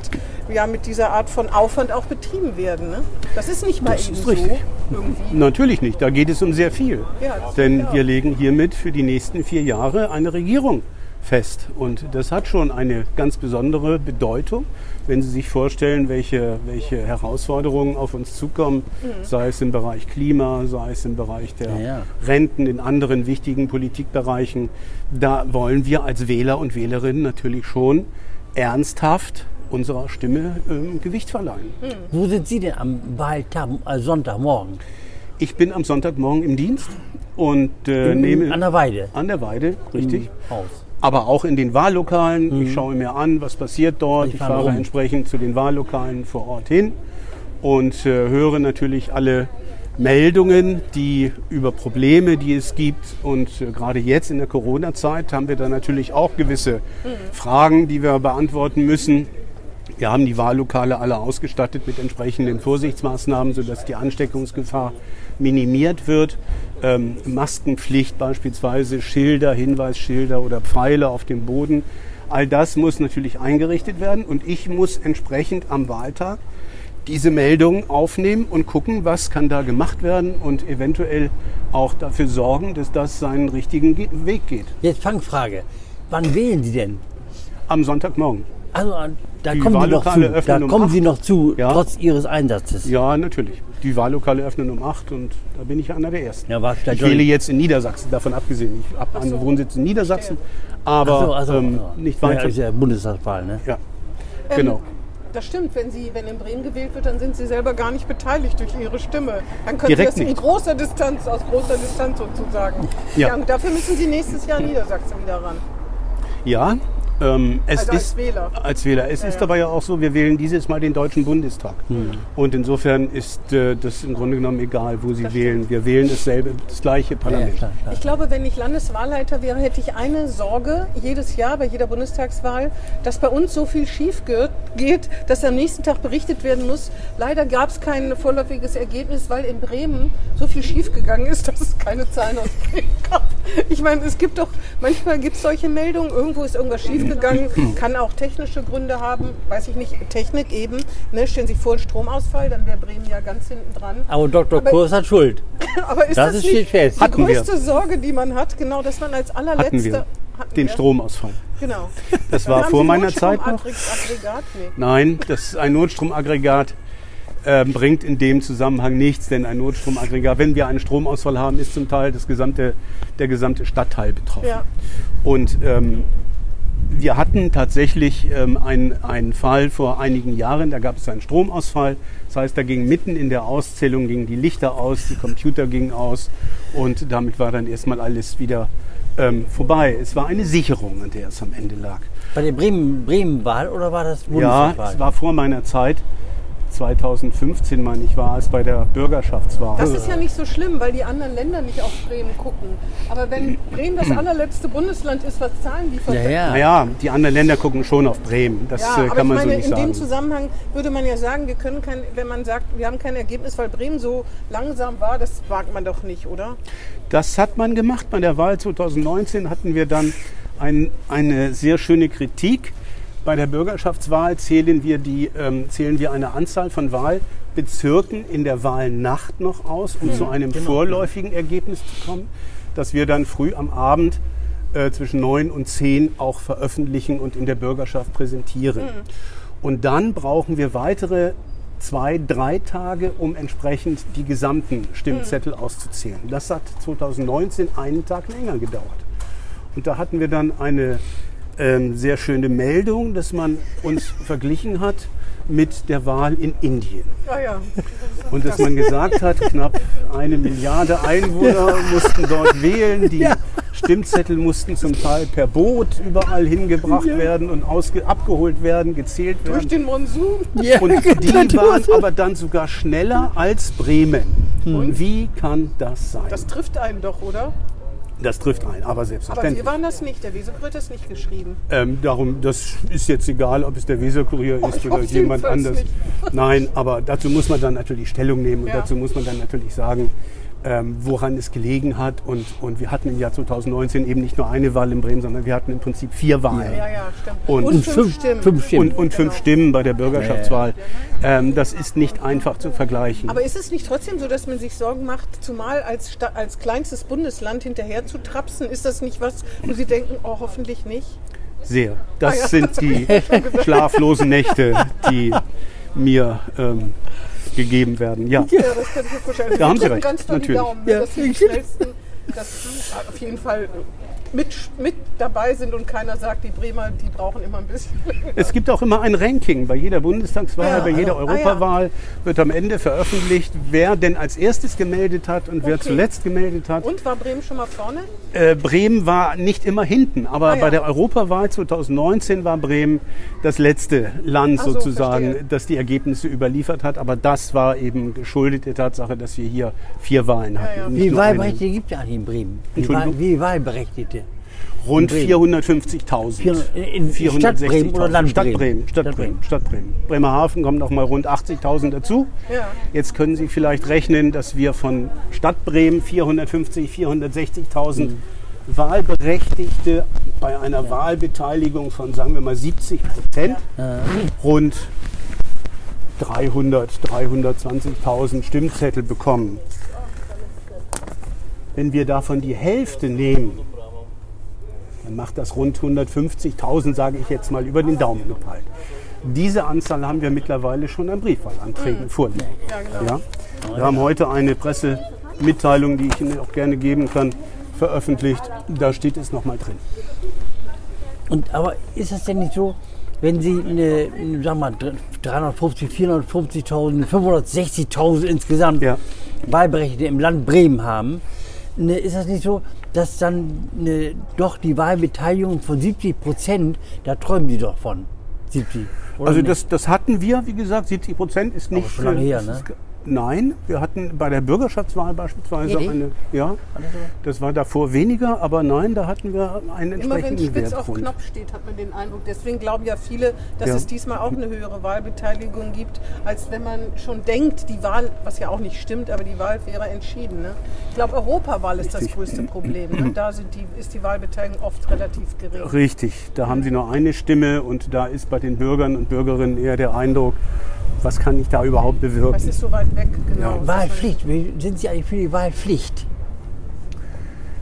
ja, mit dieser Art von Aufwand auch betrieben werden. Ne? Das ist nicht mal Das eben ist so richtig. irgendwie. Natürlich nicht, da geht es um sehr viel. Ja, Denn wir legen hiermit für die nächsten vier Jahre eine Regierung fest. Und das hat schon eine ganz besondere Bedeutung, wenn Sie sich vorstellen, welche, welche Herausforderungen auf uns zukommen, Mhm. sei es im Bereich Klima, sei es im Bereich der Ja, ja. Renten, in anderen wichtigen Politikbereichen. Da wollen wir als Wähler und Wählerinnen natürlich schon ernsthaft unserer Stimme ähm, Gewicht verleihen. Wo sind Sie denn am Wahltag, äh, Sonntagmorgen? Ich bin am Sonntagmorgen im Dienst und äh, In- nehme an der Weide. an der Weide, richtig. Im Haus. Aber auch in den Wahllokalen. Ich schaue mir an, was passiert dort. Ich Ich fahre rum. entsprechend zu den Wahllokalen vor Ort hin und äh, höre natürlich alle Meldungen, die über Probleme, die es gibt. Und äh, gerade jetzt in der Corona-Zeit haben wir da natürlich auch gewisse Fragen, die wir beantworten müssen. Wir haben die Wahllokale alle ausgestattet mit entsprechenden Vorsichtsmaßnahmen, sodass die Ansteckungsgefahr minimiert wird. Ähm, Maskenpflicht beispielsweise, Schilder, Hinweisschilder oder Pfeile auf dem Boden. All das muss natürlich eingerichtet werden und ich muss entsprechend am Wahltag diese Meldungen aufnehmen und gucken, was kann da gemacht werden und eventuell auch dafür sorgen, dass das seinen richtigen Ge- Weg geht. Jetzt Fangfrage. Wann wählen Sie denn? Am Sonntagmorgen. Also, äh, da Die kommen Sie noch zu. Da um kommen. Sie noch zu, Ja. trotz Ihres Einsatzes. Ja, natürlich. Die Wahllokale öffnen um 8 und da bin ich einer der Ersten. Ja, ich wähle jetzt in Niedersachsen, davon abgesehen. Ich habe einen Wohnsitz in Niedersachsen, aber Ach so, ach so, ähm, so. nicht Ja, weiter. ist ja Bundestagswahl, ne? Ja, Ähm, genau. Das stimmt, wenn, Sie, wenn in Bremen gewählt wird, dann sind Sie selber gar nicht beteiligt durch Ihre Stimme. Dann können Direkt Sie das in nicht. großer Distanz, aus großer Distanz sozusagen. Ja. und dafür müssen Sie nächstes Jahr <laughs> Niedersachsen wieder ran. Ja, Ähm, es Also als ist, Wähler. Als Wähler. Es Ja, ist ja. aber ja auch so, wir wählen dieses Mal den Deutschen Bundestag. Und insofern ist äh, das im Grunde genommen egal, wo Sie Das wählen. Wir wählen dasselbe, das gleiche Ja, Parlament. klar, klar. Ich glaube, wenn ich Landeswahlleiter wäre, hätte ich eine Sorge jedes Jahr bei jeder Bundestagswahl, dass bei uns so viel schief ge- geht, dass am nächsten Tag berichtet werden muss. Leider gab es kein vorläufiges Ergebnis, weil in Bremen so viel schief gegangen ist, <laughs> dass es keine Zahlen aus Bremen gab. Ich meine, es gibt doch, manchmal gibt es solche Meldungen, irgendwo ist irgendwas schiefgegangen, kann auch technische Gründe haben, weiß ich nicht, Technik eben. Ne, stellen Sie sich vor, ein Stromausfall, dann wäre Bremen ja ganz hinten dran. Aber Dr. Aber- Kurs hat Schuld. <laughs> Aber ist Das das, steht nicht fest. die Hatten wir. größte Sorge, die man hat, genau, dass man als allerletzter Hatten wir Hatten den wir? Stromausfall. Genau. Das war vor Sie meiner Zeit noch. Notstromaggregat? Nee. Nein, das ist ein Notstromaggregat äh, bringt in dem Zusammenhang nichts, denn ein Notstromaggregat, wenn wir einen Stromausfall haben, ist zum Teil das gesamte, der gesamte Stadtteil betroffen. Ja. Und ähm, wir hatten tatsächlich ähm, einen, einen Fall vor einigen Jahren, da gab es einen Stromausfall. Das heißt, da ging mitten in der Auszählung gingen die Lichter aus, die Computer gingen aus und damit war dann erstmal alles wieder ähm, vorbei. Es war eine Sicherung, an der es am Ende lag. Bei der Bremen- Bremen-Wahl oder war das Ja, Bundestagswahl? es war vor meiner Zeit. 2015, meine ich, war es bei der Bürgerschaftswahl. Das ist ja nicht so schlimm, weil die anderen Länder nicht auf Bremen gucken. Aber wenn Bremen das <clears throat> allerletzte Bundesland ist, was Zahlen liefert, ja, ja. naja, die anderen Länder gucken schon auf Bremen. Das Ja, äh, aber kann man ich meine, so nicht in sagen. dem Zusammenhang würde man ja sagen, wir können kein, wenn man sagt, wir haben kein Ergebnis, weil Bremen so langsam war, das wagt man doch nicht, oder? Das hat man gemacht. Bei der Wahl 2019 hatten wir dann ein, eine sehr schöne Kritik. Bei der Bürgerschaftswahl zählen wir, die, ähm, zählen wir eine Anzahl von Wahlbezirken in der Wahlnacht noch aus, um zu einem vorläufigen Ergebnis zu kommen, das wir dann früh am Abend äh, zwischen 9 und 10 auch veröffentlichen und in der Bürgerschaft präsentieren. Und dann brauchen wir weitere zwei, drei Tage, um entsprechend die gesamten Stimmzettel auszuzählen. Das hat 2019 einen Tag länger gedauert. Und da hatten wir dann eine ähm, sehr schöne Meldung, dass man uns verglichen hat mit der Wahl in Indien. Ja, ja. Und dass man gesagt hat, knapp eine Milliarde Einwohner mussten dort wählen. Die Stimmzettel mussten zum Teil per Boot überall hingebracht werden und ausge abgeholt werden, gezählt Durch werden. den Monsun. Ja, Und <laughs> die waren aber dann sogar schneller als Bremen. Und wie kann das sein? Das trifft einen doch, oder? Das trifft ein, aber Aber selbstverständlich. wir waren das nicht. Der Wesekurier hat das nicht geschrieben. Ähm, darum, das ist jetzt egal, ob es der Weserkurier Oh, ist oder jemand anders. nicht. Nein, aber dazu muss man dann natürlich Stellung nehmen und Ja. dazu muss man dann natürlich sagen, ähm, woran es gelegen hat. Und, und wir hatten im Jahr 2019 eben nicht nur eine Wahl in Bremen, sondern wir hatten im Prinzip vier Wahlen. Ja, ja, stimmt. Und- Und, fünf, fünf- Stimmen. fünf Stimmen. Und, und fünf Genau. Stimmen bei der Bürgerschaftswahl. Ähm, das ist nicht einfach zu vergleichen. Aber ist es nicht trotzdem so, dass man sich Sorgen macht, zumal als, Sta als kleinstes Bundesland hinterher zu trapsen? Ist das nicht was, wo Sie denken, oh, hoffentlich nicht? Sehr. Das Ah ja. sind die <laughs> schlaflosen Nächte, die mir ähm, gegeben werden. Ja. <laughs> Ja, das kann ich mir vorstellen. Da haben Sie recht, natürlich. Daumen, Ja. Sie die schnellsten, dass Sie auf jeden Fall mit, mit dabei sind und keiner sagt, die Bremer, die brauchen immer ein bisschen. Es gibt auch immer ein Ranking. Bei jeder Bundestagswahl, Ja, bei jeder also, ah, Europawahl wird am Ende veröffentlicht, wer denn als erstes gemeldet hat und wer Okay. zuletzt gemeldet hat. Und war Bremen schon mal vorne? Äh, Bremen war nicht immer hinten, aber Ah, ja. bei der Europawahl 2019 war Bremen das letzte Land Ach so, sozusagen, verstehe. das die Ergebnisse überliefert hat. Aber das war eben geschuldet der Tatsache, dass wir hier vier Wahlen hatten. ja. Wie. Wahlberechtigte gibt es eigentlich in Bremen? Wie Wahlberechtigte? Rund Bremen? 450.000. In- in Stadt Bremen oder Land Stadt Bremen? Bremen? Stadt Stadt Bremen. Stadt Bremen. Bremerhaven kommen noch mal rund 80.000 dazu. Ja. Jetzt können Sie vielleicht rechnen, dass wir von Stadt Bremen 450, 460.000 Wahlberechtigte bei einer Wahlbeteiligung von, sagen wir mal, 70 Prozent rund 300, 320.000 Stimmzettel bekommen. Wenn wir davon die Hälfte nehmen, dann macht das rund 150.000, sage ich jetzt mal, über den Daumen gepeilt. Diese Anzahl haben wir mittlerweile schon an Briefwahlanträgen vorliegen. Ja, genau. Ja? Wir haben heute eine Pressemitteilung, die ich Ihnen auch gerne geben kann, veröffentlicht. Da steht es nochmal drin. Und, aber ist das denn nicht so, wenn Sie eine, sagen mal, 350, 450.000, 560.000 insgesamt Ja. Wahlberechtigte im Land Bremen haben, ne, ist das nicht so, dass dann ne, doch die Wahlbeteiligung von 70 Prozent, da träumen die doch von 70. oder Also nicht? das, das hatten wir, wie gesagt, 70 Prozent ist nicht. schon lange äh, her, ne? Nein, wir hatten bei der Bürgerschaftswahl beispielsweise Ehrlich? eine, ja, das war davor weniger, aber nein, da hatten wir einen Immer wenn entsprechenden Spitz auf. Knopf steht, hat man den Eindruck. Deswegen glauben ja viele, dass Ja. es diesmal auch eine höhere Wahlbeteiligung gibt, als wenn man schon denkt, die Wahl, was ja auch nicht stimmt, aber die Wahl wäre entschieden. Ne? Ich glaube, Europawahl ist das Richtig. größte Problem. Ne? Da sind die, ist die Wahlbeteiligung oft relativ gering. Richtig, da haben sie nur eine Stimme und da ist bei den Bürgern und Bürgerinnen eher der Eindruck, was kann ich da überhaupt bewirken? ist so weit weg, genau. Ja. Wahlpflicht, Wie- sind Sie eigentlich für die Wahlpflicht?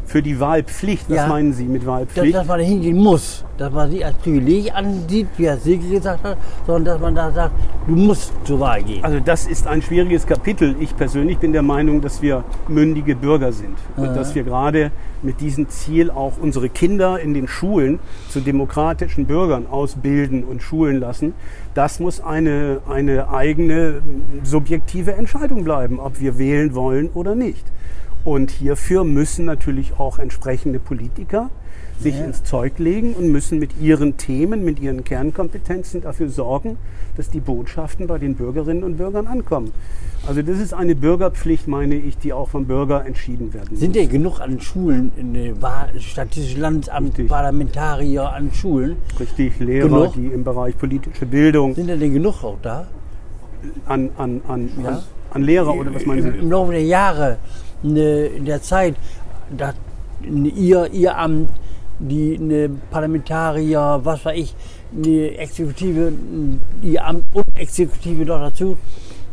Für die Wahlpflicht, was Ja. meinen Sie mit Dass, Wahlpflicht? dass man da hingehen muss, dass man sie als Privileg ansieht, wie Herr Silke gesagt hat, sondern dass man da sagt, du musst zur Wahl gehen. Also das ist ein schwieriges Kapitel. Ich persönlich bin der Meinung, dass wir mündige Bürger sind und dass wir gerade mit diesem Ziel auch unsere Kinder in den Schulen zu demokratischen Bürgern ausbilden und schulen lassen. Das muss eine, eine eigene subjektive Entscheidung bleiben, ob wir wählen wollen oder nicht. Und hierfür müssen natürlich auch entsprechende Politiker sich ins Zeug legen und müssen mit ihren Themen, mit ihren Kernkompetenzen dafür sorgen, dass die Botschaften bei den Bürgerinnen und Bürgern ankommen. Also das ist eine Bürgerpflicht, meine ich, die auch vom Bürger entschieden werden muss. Sind ja genug an Schulen, in Statistisches Landesamt, Richtig. Parlamentarier an Schulen? Richtig, Lehrer, Genug? die im Bereich politische Bildung, Sind denn genug auch da? an, an, an, Ja. an, an Lehrer oder was meinen Im, Sie? Im Laufe der Jahre, ne, in der Zeit, dass ne, ihr, ihr Amt, die ne Parlamentarier, was weiß ich, eine Exekutive, n- ihr Amt und Exekutive noch dazu,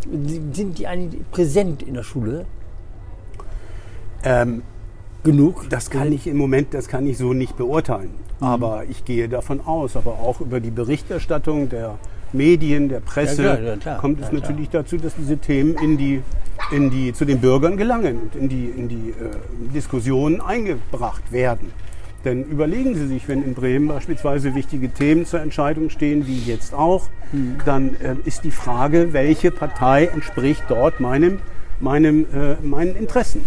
die- sind die eigentlich präsent in der Schule? Ähm, Genug? Das kann ich im Moment, das kann ich so nicht beurteilen. Mhm. Aber ich gehe davon aus, aber auch über die Berichterstattung der Medien, der Presse, Ja, klar, ja, klar, kommt ja, es klar. natürlich dazu, dass diese Themen in die, in die, zu den Bürgern gelangen und in die, in die äh, Diskussionen eingebracht werden. Denn überlegen Sie sich, wenn in Bremen beispielsweise wichtige Themen zur Entscheidung stehen, wie jetzt auch, Mhm. dann äh, ist die Frage, welche Partei entspricht dort meinem, meinem, äh, meinen Interessen.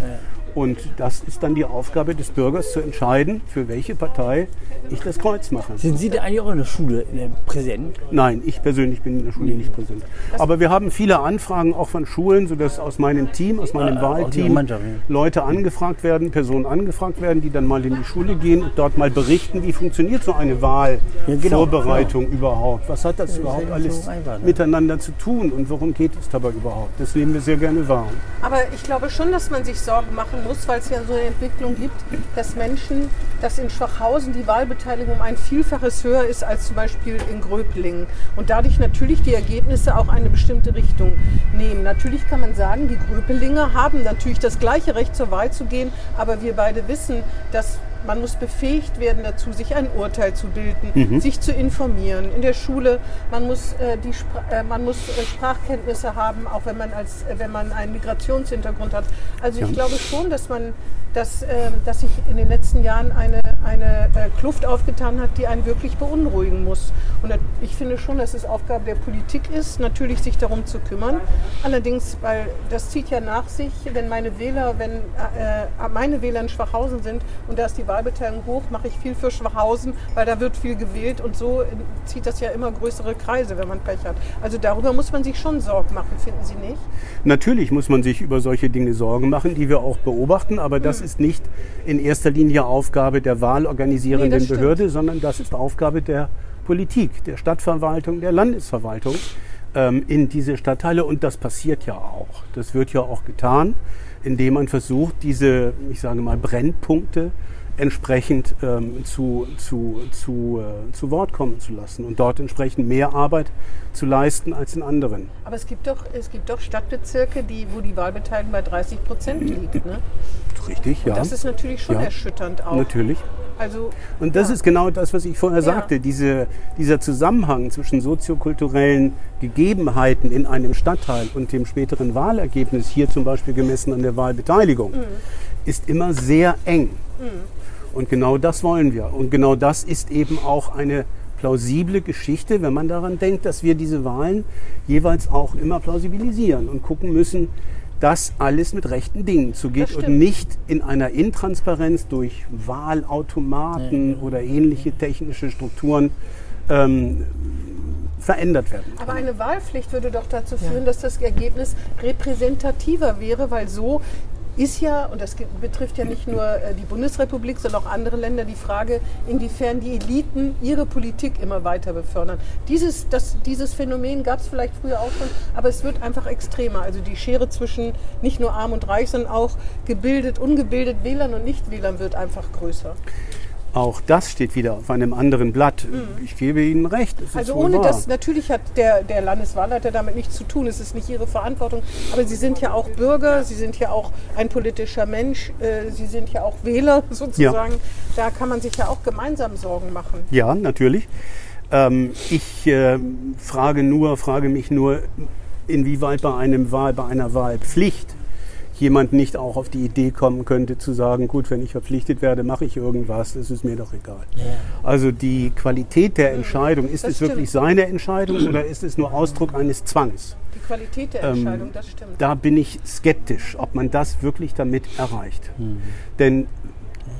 Und das ist dann die Aufgabe des Bürgers zu entscheiden, für welche Partei ich das Kreuz mache. Sind Sie da eigentlich auch in der Schule äh, präsent? Nein, ich persönlich bin in der Schule nicht präsent. Aber wir haben viele Anfragen auch von Schulen, sodass aus meinem Team, aus meinem Ihrer Wahlteam ja. Leute angefragt werden, Personen angefragt werden, die dann mal in die Schule gehen und dort mal berichten, wie funktioniert so eine Ja, genau, Wahlvorbereitung überhaupt. Was hat das überhaupt ja alles so einfach, ne? miteinander zu tun und worum geht es dabei überhaupt? Das nehmen wir sehr gerne wahr. Aber ich glaube schon, dass man sich Sorgen machen muss, weil es ja so eine Entwicklung gibt, dass Menschen, dass in Schwachhausen die Wahlbeteiligung um ein Vielfaches höher ist als zum Beispiel in Gröblingen. Und dadurch natürlich die Ergebnisse auch eine bestimmte Richtung nehmen. Natürlich kann man sagen, die Gröpelinger haben natürlich das gleiche Recht zur Wahl zu gehen, aber wir beide wissen, dass man muss befähigt werden dazu, sich ein Urteil zu bilden, sich zu informieren. In der Schule, man muss, äh, die Spra äh, man muss äh, Sprachkenntnisse haben, auch wenn man, als, äh, wenn man einen Migrationshintergrund hat. Also ich glaube schon, dass man dass, äh, dass sich in den letzten Jahren eine, eine äh, Kluft aufgetan hat, die einen wirklich beunruhigen muss. Und äh, ich finde schon, dass es Aufgabe der Politik ist, natürlich sich darum zu kümmern. Allerdings, weil das zieht ja nach sich, wenn meine Wähler, wenn äh, meine Wähler in Schwachhausen sind und da ist die Wahlbeteiligung hoch, mache ich viel für Schwachhausen, weil da wird viel gewählt und so äh, zieht das ja immer größere Kreise, wenn man Pech hat. Also darüber muss man sich schon Sorgen machen, finden Sie nicht? Natürlich muss man sich über solche Dinge Sorgen machen, die wir auch beobachten, aber das ist nicht in erster Linie Aufgabe der Nee, wahlorganisierenden das stimmt. Behörde, sondern das ist Aufgabe der Politik, der Stadtverwaltung, der Landesverwaltung ähm, in diese Stadtteile. Und das passiert ja auch. Das wird ja auch getan, indem man versucht, diese, ich sage mal, Brennpunkte entsprechend ähm, zu, zu, zu, äh, zu Wort kommen zu lassen und dort entsprechend mehr Arbeit zu leisten als in anderen. Aber es gibt doch, es gibt doch Stadtbezirke, die, wo die Wahlbeteiligung bei 30 Prozent liegt. Ne? Richtig, ja. Das ist natürlich schon Ja. erschütternd auch. Natürlich. Also, Und das ja. ist genau das, was ich vorher Ja. sagte. Diese, dieser Zusammenhang zwischen soziokulturellen Gegebenheiten in einem Stadtteil und dem späteren Wahlergebnis, hier zum Beispiel gemessen an der Wahlbeteiligung, Mhm. ist immer sehr eng. Und genau das wollen wir. Und genau das ist eben auch eine plausible Geschichte, wenn man daran denkt, dass wir diese Wahlen jeweils auch immer plausibilisieren und gucken müssen, dass alles mit rechten Dingen zugeht und nicht in einer Intransparenz durch Wahlautomaten oder ähnliche technische Strukturen ähm, verändert werden. Aber eine Wahlpflicht würde doch dazu führen, dass das Ergebnis repräsentativer wäre, weil so ist ja, und das betrifft ja nicht nur äh, die Bundesrepublik, sondern auch andere Länder, die Frage, inwiefern die Eliten ihre Politik immer weiter befördern. Dieses, das, dieses Phänomen gab es vielleicht früher auch schon, aber es wird einfach extremer. Also die Schere zwischen nicht nur arm und reich, sondern auch gebildet, ungebildet, Wählern und Nichtwählern wird einfach größer. Auch das steht wieder auf einem anderen Blatt. Ich gebe Ihnen recht. Mhm. Also ohne das, natürlich hat der, der Landeswahlleiter damit nichts zu tun, es ist nicht ihre Verantwortung, aber sie sind ja auch Bürger, sie sind ja auch ein politischer Mensch, äh, sie sind ja auch Wähler <laughs> sozusagen. Da kann man sich ja auch gemeinsam Sorgen machen. Ja, natürlich. Ähm, ich äh, frage nur, frage mich nur, inwieweit bei einem Wahl, bei einer Wahlpflicht jemand nicht auch auf die Idee kommen könnte zu sagen, gut, wenn ich verpflichtet werde, mache ich irgendwas, das ist mir doch egal. Also die Qualität der Entscheidung, ist Das es wirklich seine Entscheidung oder ist es nur Ausdruck eines Zwangs? Die Qualität der Ähm, Entscheidung, das stimmt. Da bin ich skeptisch, ob man das wirklich damit erreicht. Denn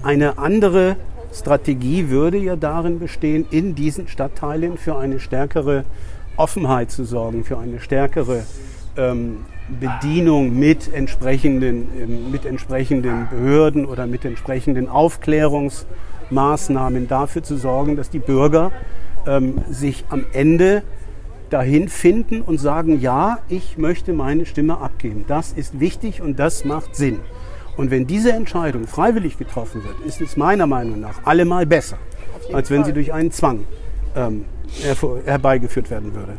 eine andere Strategie würde ja darin bestehen, in diesen Stadtteilen für eine stärkere Offenheit zu sorgen, für eine stärkere ähm, Bedienung mit entsprechenden, ähm, mit entsprechenden Behörden oder mit entsprechenden Aufklärungsmaßnahmen dafür zu sorgen, dass die Bürger ähm, sich am Ende dahin finden und sagen, ja, ich möchte meine Stimme abgeben. Das ist wichtig und das macht Sinn. Und wenn diese Entscheidung freiwillig getroffen wird, ist es meiner Meinung nach allemal besser, als wenn sie durch einen Zwang ähm, herbeigeführt werden würde.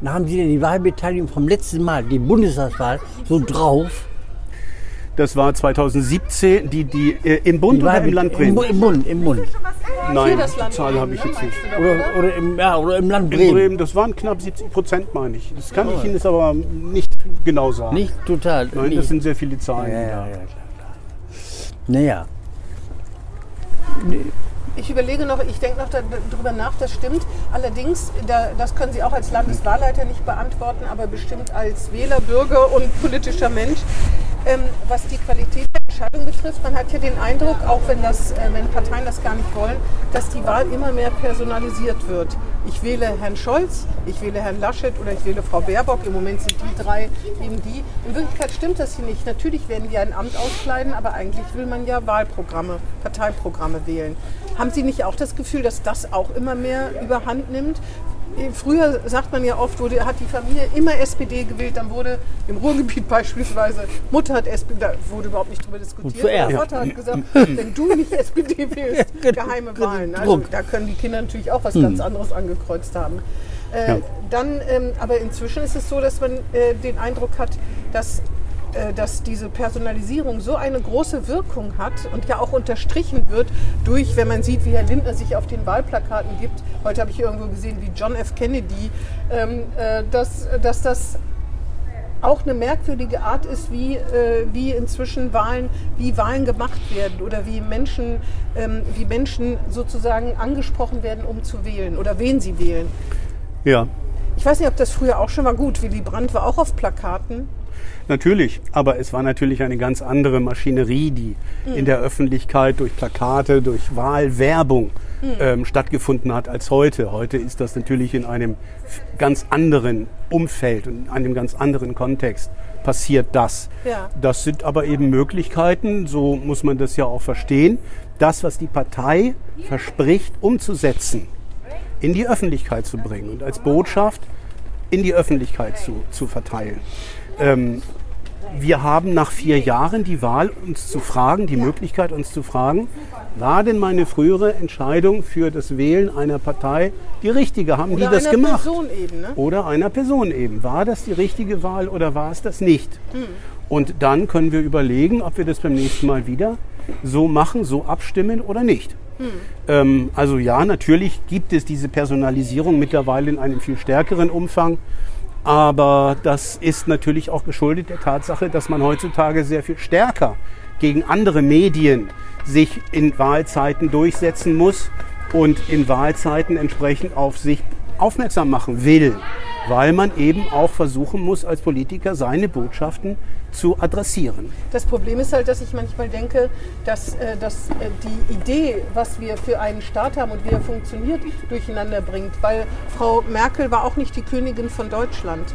Na, haben Sie denn die Wahlbeteiligung vom letzten Mal, die Bundestagswahl, so drauf? Das war 2017, die, die äh, im Bund Die oder im Land Im, Bremen? Im Mund, im Mund. Nein, die Zahl Bremen, habe ich jetzt nicht. Oder, oder, im, ja, oder im Land In Bremen. Bremen, das waren knapp 70 Prozent, meine ich. Das kann ich Ihnen jetzt aber nicht genau sagen. Nicht total. Nein, nicht. das sind sehr viele Zahlen. ja, ja, ja, klar, klar. Naja, Ich überlege noch, ich denke noch darüber nach, das stimmt. Allerdings, da, das können Sie auch als Landeswahlleiter nicht beantworten, aber bestimmt als Wähler, Bürger und politischer Mensch. Ähm, was die Qualität Entscheidung betrifft, man hat ja den Eindruck, auch wenn, das, äh, wenn Parteien das gar nicht wollen, dass die Wahl immer mehr personalisiert wird. Ich wähle Herrn Scholz, ich wähle Herrn Laschet oder ich wähle Frau Baerbock. Im Moment sind die drei eben die. In Wirklichkeit stimmt das hier nicht. Natürlich werden die ein Amt auskleiden, aber eigentlich will man ja Wahlprogramme, Parteiprogramme wählen. Haben Sie nicht auch das Gefühl, dass das auch immer mehr überhand nimmt? Früher sagt man ja oft, wurde, hat die Familie immer SPD gewählt, dann wurde im Ruhrgebiet <laughs> beispielsweise, Mutter hat SPD, da wurde überhaupt nicht drüber diskutiert. Der Vater hat gesagt, wenn du nicht <laughs> SPD wählst, geheime Wahlen. Also da können die Kinder natürlich auch was ganz anderes angekreuzt haben. Äh, Ja. Dann, ähm, aber inzwischen ist es so, dass man äh, den Eindruck hat, dass äh, dass diese Personalisierung so eine große Wirkung hat und ja auch unterstrichen wird durch, wenn man sieht, wie Herr Lindner sich auf den Wahlplakaten gibt. Heute habe ich irgendwo gesehen, wie John F. Kennedy, ähm, äh, dass, dass das auch eine merkwürdige Art ist, wie, äh, wie inzwischen Wahlen, wie Wahlen gemacht werden oder wie Menschen, ähm, wie Menschen sozusagen angesprochen werden, um zu wählen oder wen sie wählen. Ja, Ich weiß nicht, ob das früher auch schon war gut. Willy Brandt war auch auf Plakaten. Natürlich, aber es war natürlich eine ganz andere Maschinerie, die in der Öffentlichkeit durch Plakate, durch Wahlwerbung ähm, stattgefunden hat als heute. Heute ist das natürlich in einem ganz anderen Umfeld und in einem ganz anderen Kontext passiert das. Ja. Das sind aber eben Möglichkeiten, so muss man das ja auch verstehen, das, was die Partei verspricht, umzusetzen, in die Öffentlichkeit zu bringen und als Botschaft in die Öffentlichkeit zu, zu verteilen. Ähm, wir haben nach vier Jahren die Wahl, uns zu fragen, die Möglichkeit, uns zu fragen, war denn meine frühere Entscheidung für das Wählen einer Partei die richtige? Haben Oder die das einer gemacht? Person eben, ne? Oder einer Person eben. War das die richtige Wahl oder war es das nicht? Und dann können wir überlegen, ob wir das beim nächsten Mal wieder so machen, so abstimmen oder nicht. Ähm, also ja, natürlich gibt es diese Personalisierung mittlerweile in einem viel stärkeren Umfang. Aber das ist natürlich auch geschuldet der Tatsache, dass man heutzutage sehr viel stärker gegen andere Medien sich in Wahlzeiten durchsetzen muss und in Wahlzeiten entsprechend auf sich aufmerksam machen will. Weil man eben auch versuchen muss, als Politiker seine Botschaften zu adressieren. Das Problem ist halt, dass ich manchmal denke, dass, äh, dass äh, die Idee, was wir für einen Staat haben und wie er funktioniert, durcheinander bringt. Weil Frau Merkel war auch nicht die Königin von Deutschland.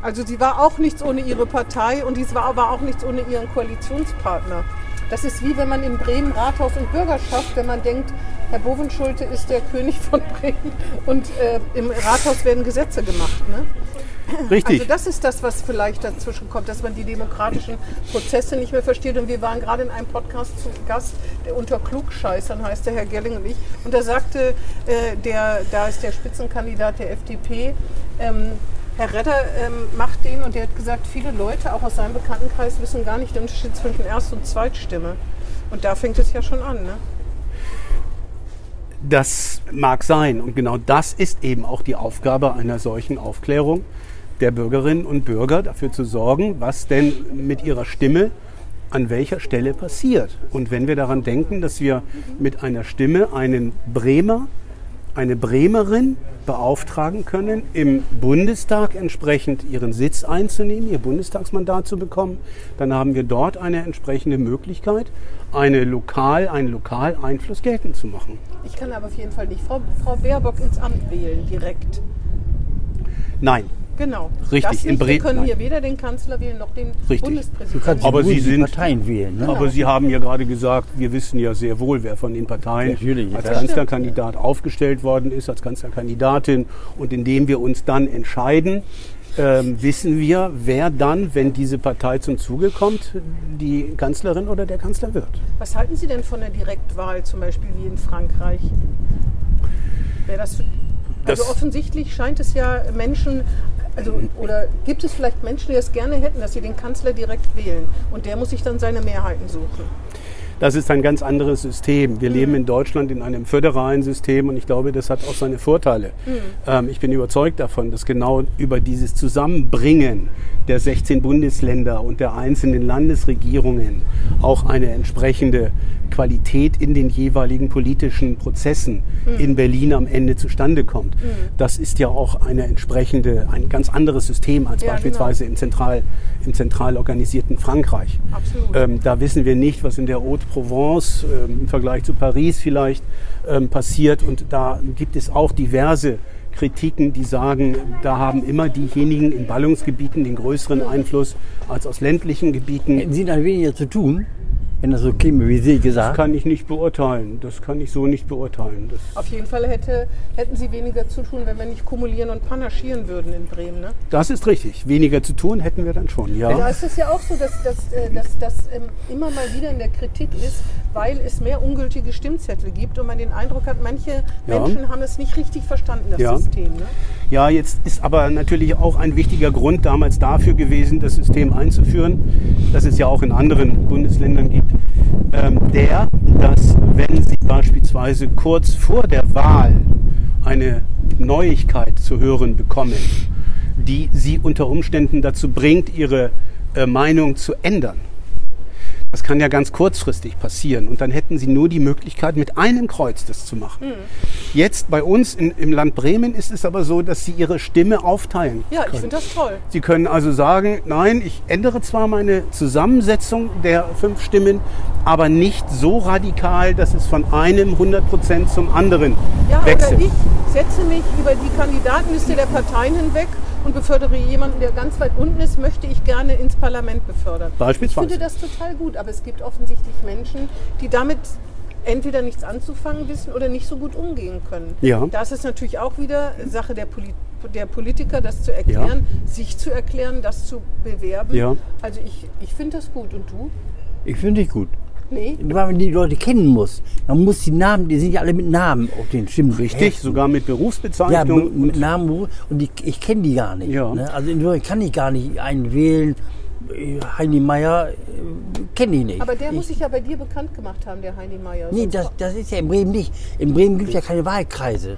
Also sie war auch nichts ohne ihre Partei und dies war aber auch nichts ohne ihren Koalitionspartner. Das ist wie wenn man in Bremen Rathaus und Bürgerschaft, wenn man denkt, Herr Bovenschulte ist der König von <laughs> Bremen und äh, im Rathaus werden Gesetze gemacht. Ne? Richtig. Also das ist das, was vielleicht dazwischen kommt, dass man die demokratischen Prozesse nicht mehr versteht. Und wir waren gerade in einem Podcast zu Gast, der unter Klugscheißern heißt der Herr Gelling und ich. Und da sagte äh, der, da ist der Spitzenkandidat der FDP, ähm, Herr Redder ähm, macht den und der hat gesagt, viele Leute, auch aus seinem Bekanntenkreis, wissen gar nicht den Unterschied zwischen Erst- und Zweitstimme. Und da fängt es ja schon an. Ne? Das mag sein. Und genau das ist eben auch die Aufgabe einer solchen Aufklärung der Bürgerinnen und Bürger, dafür zu sorgen, was denn mit ihrer Stimme an welcher Stelle passiert. Und wenn wir daran denken, dass wir mit einer Stimme einen Bremer, eine Bremerin beauftragen können, im Bundestag entsprechend ihren Sitz einzunehmen, ihr Bundestagsmandat zu bekommen, dann haben wir dort eine entsprechende Möglichkeit, eine lokal, einen Lokaleinfluss geltend zu machen. Ich kann aber auf jeden Fall nicht Frau, Frau Baerbock ins Amt wählen, direkt. Nein, Genau. Richtig, Das in nicht. Wir Bre- können nein. hier weder den Kanzler wählen noch den Richtig. Du Bundespräsidenten. kannst Aber Sie die sind- Parteien wählen. Ne? Aber Sie haben ja gerade gesagt, wir wissen ja sehr wohl, wer von den Parteien Natürlich, als Kanzlerkandidat aufgestellt worden ist, als Kanzlerkandidatin. Und indem wir uns dann entscheiden, ähm, wissen wir, wer dann, wenn diese Partei zum Zuge kommt, die Kanzlerin oder der Kanzler wird. Was halten Sie denn von der Direktwahl, zum Beispiel wie in Frankreich? Wäre das, für, also Das- offensichtlich scheint es ja Menschen, also oder gibt es vielleicht Menschen, die das gerne hätten, dass sie den Kanzler direkt wählen und der muss sich dann seine Mehrheiten suchen. Das ist ein ganz anderes System. Wir leben in Deutschland in einem föderalen System und ich glaube, das hat auch seine Vorteile. Ähm, ich bin überzeugt davon, dass genau über dieses Zusammenbringen der 16 Bundesländer und der einzelnen Landesregierungen auch eine entsprechende Qualität in den jeweiligen politischen Prozessen in Berlin am Ende zustande kommt. Das ist ja auch eine entsprechende, ein ganz anderes System als Ja, genau. beispielsweise im, zentral, im zentral organisierten Frankreich. Absolut. Ähm, da wissen wir nicht, was in der Haute-Provence ähm, im Vergleich zu Paris vielleicht ähm, passiert. Und da gibt es auch diverse Kritiken, die sagen, da haben immer diejenigen in Ballungsgebieten den größeren Einfluss als aus ländlichen Gebieten. Hätten Sie dann weniger zu tun, wenn das so käme, wie Sie Das gesagt kann ich nicht beurteilen. Das kann ich so nicht beurteilen. Das Auf jeden Fall hätte, hätten sie weniger zu tun, wenn wir nicht kumulieren und panaschieren würden in Bremen. Ne? Das ist richtig. Weniger zu tun hätten wir dann schon, Da ja. ist es ja auch so, dass das dass, dass, dass, ähm, immer mal wieder in der Kritik ist, weil es mehr ungültige Stimmzettel gibt und man den Eindruck hat, manche Ja. Menschen haben es nicht richtig verstanden, das Ja. System. Ne? Ja, jetzt ist aber natürlich auch ein wichtiger Grund damals dafür gewesen, das System einzuführen, das es ja auch in anderen Bundesländern gibt, ähm, der, dass wenn Sie beispielsweise kurz vor der Wahl eine Neuigkeit zu hören bekommen, die Sie unter Umständen dazu bringt, Ihre äh, Meinung zu ändern, das kann ja ganz kurzfristig passieren. Und dann hätten Sie nur die Möglichkeit, mit einem Kreuz das zu machen. Hm. Jetzt bei uns in, im Land Bremen ist es aber so, dass Sie Ihre Stimme aufteilen. Ja, ich können. finde das toll. Sie können also sagen, nein, ich ändere zwar meine Zusammensetzung der fünf Stimmen, aber nicht so radikal, dass es von einem 100% zum anderen Ja, wechselt. oder ich setze mich über die Kandidatenliste der Parteien hinweg und befördere jemanden, der ganz weit unten ist, möchte ich gerne ins Parlament befördern. Beispielsweise. Ich finde das total gut, aber es gibt offensichtlich Menschen, die damit entweder nichts anzufangen wissen oder nicht so gut umgehen können. Ja. Da ist es natürlich auch wieder Sache der, Poli der Politiker, das zu erklären, sich zu erklären, das zu bewerben. Ja. Also ich, ich finde das gut. Und du? Ich finde ich gut. Nee? Weil man die Leute kennen muss. Man muss die Namen, die sind ja alle mit Namen auf den Stimmen. Richtig, sogar mit Ja, Berufsbezeichnung. mit Namen und die, ich kenne die gar nicht. Ja. Ne? Also insofern kann ich gar nicht einen wählen. Äh, Heini Meier äh, kenne ich nicht. Aber der ich, muss sich ja bei dir bekannt gemacht haben, der Heini Meier. Nee, das, das ist ja in Bremen nicht. In Bremen gibt es ja keine Wahlkreise.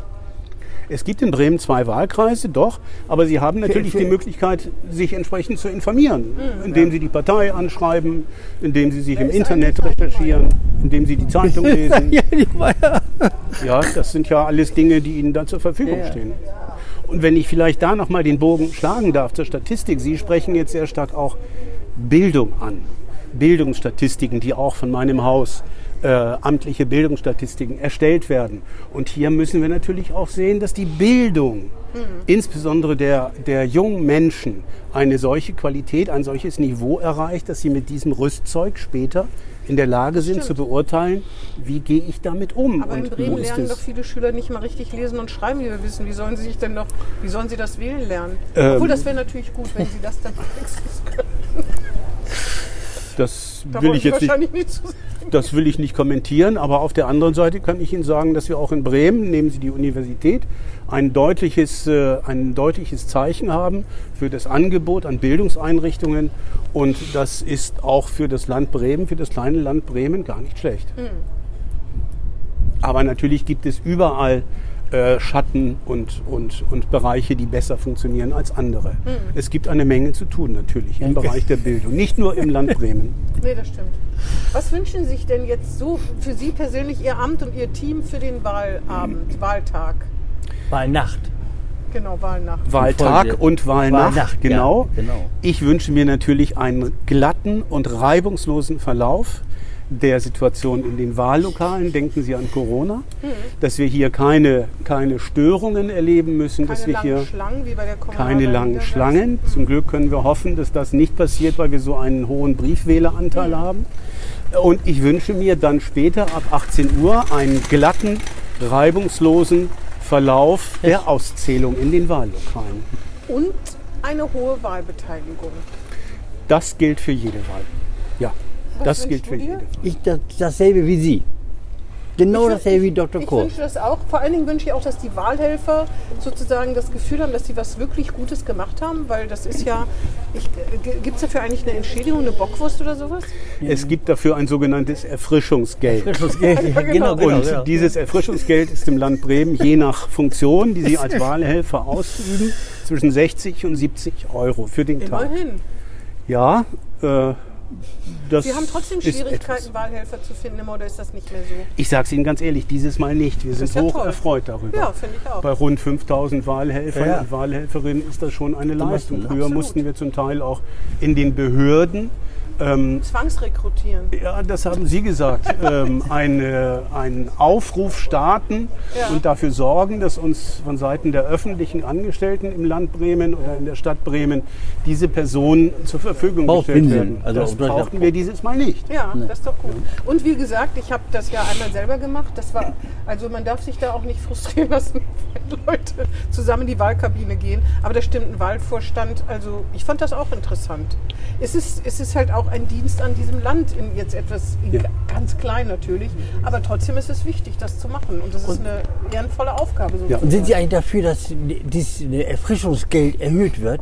Es gibt in Bremen zwei Wahlkreise, doch, aber Sie haben natürlich die Möglichkeit, sich entsprechend zu informieren, Mhm. indem Sie die Partei anschreiben, indem Sie sich im Internet recherchieren, indem Sie die Zeitung <laughs> lesen. ja, das sind ja alles Dinge, die Ihnen da zur Verfügung stehen. Und wenn ich vielleicht da nochmal den Bogen schlagen darf zur Statistik, Sie sprechen jetzt sehr stark auch Bildung an. Bildungsstatistiken, die auch von meinem Haus äh, amtliche Bildungsstatistiken erstellt werden. Und hier müssen wir natürlich auch sehen, dass die Bildung, insbesondere der, der jungen Menschen, eine solche Qualität, ein solches Niveau erreicht, dass sie mit diesem Rüstzeug später in der Lage sind Stimmt. zu beurteilen, wie gehe ich damit um. Aber in Bremen lernen doch viele Schüler nicht mal richtig lesen und schreiben, wie wir wissen. Wie sollen sie sich denn noch, wie sollen sie das wählen lernen? Ähm. Obwohl, das wäre natürlich gut, wenn sie das dann <laughs> wenigstens können. Das Da will ich jetzt nicht nicht. Das will ich nicht kommentieren, aber auf der anderen Seite kann ich Ihnen sagen, dass wir auch in Bremen, nehmen Sie die Universität, ein deutliches, äh, ein deutliches Zeichen haben für das Angebot an Bildungseinrichtungen. Und das ist auch für das Land Bremen, für das kleine Land Bremen gar nicht schlecht. Aber natürlich gibt es überall äh, Schatten und, und, und Bereiche, die besser funktionieren als andere. Es gibt eine Menge zu tun natürlich im Bereich der Bildung, nicht nur im Land <laughs> Bremen. Nee, das stimmt. Was wünschen Sie sich denn jetzt so für Sie persönlich, Ihr Amt und Ihr Team für den Wahlabend, Wahltag? Wahlnacht. Genau, Wahlnacht. Wahltag und Wahlnacht, Wahlnacht, ja, genau. genau. Ich wünsche mir natürlich einen glatten und reibungslosen Verlauf der Situation in den Wahllokalen. Denken Sie an Corona, dass wir hier keine, keine Störungen erleben müssen, dass Keine wir langen hier Schlangen keine langen Schlangen. Zum Glück können wir hoffen, dass das nicht passiert, weil wir so einen hohen Briefwähleranteil haben. Und ich wünsche mir dann später ab 18 Uhr einen glatten, reibungslosen Verlauf der Auszählung in den Wahllokalen. Und eine hohe Wahlbeteiligung. Das gilt für jede Wahl. Ja, das wünschst gilt du für dir? jede Wahl. Ich das, dasselbe wie Sie. Genau dasselbe wie Dr. Ich Koch. wünsche das auch. Vor allen Dingen wünsche ich auch, dass die Wahlhelfer sozusagen das Gefühl haben, dass sie was wirklich Gutes gemacht haben, weil das ist ja, gibt es dafür eigentlich eine Entschädigung, eine Bockwurst oder sowas? Es gibt dafür ein sogenanntes Erfrischungsgeld. Frischungsgeld. <laughs> Ja, genau. genau, genau. Und genau. dieses Erfrischungsgeld ist im Land Bremen je nach Funktion, die Sie als <laughs> Wahlhelfer ausüben, zwischen 60 und 70 Euro für den Tag. Immerhin. Ja, äh, das Sie haben trotzdem Schwierigkeiten. Wahlhelfer zu finden, immer, oder ist das nicht mehr so? Ich sage es Ihnen ganz ehrlich, dieses Mal nicht. Wir sind ja hoch toll. erfreut darüber. Ja, finde ich auch. Bei rund 5000 Wahlhelfern Ja. und Wahlhelferinnen ist das schon eine Leistung. Früher Absolut. mussten wir zum Teil auch in den Behörden ähm, Zwangsrekrutieren. Ja, das haben Sie gesagt. <laughs> ähm, eine, einen Aufruf starten Ja. und dafür sorgen, dass uns von Seiten der öffentlichen Angestellten im Land Bremen oder in der Stadt Bremen diese Personen zur Verfügung gestellt Bauchwindeln. werden. Also das brauchten auch- wir dieses Mal nicht. Ja, das ist doch gut. Und wie gesagt, ich habe das ja einmal selber gemacht. Das war, also man darf sich da auch nicht <laughs> frustrieren lassen, wenn Leute zusammen in die Wahlkabine gehen. Aber da stimmt ein Wahlvorstand. Also ich fand das auch interessant. Es ist, es ist halt auch ein Dienst an diesem Land, in jetzt etwas in Ja. ganz klein natürlich. Aber trotzdem ist es wichtig, das zu machen. Und das ist eine ehrenvolle Aufgabe. Ja. sozusagen. Und sind Sie eigentlich dafür, dass dieses Erfrischungsgeld erhöht wird?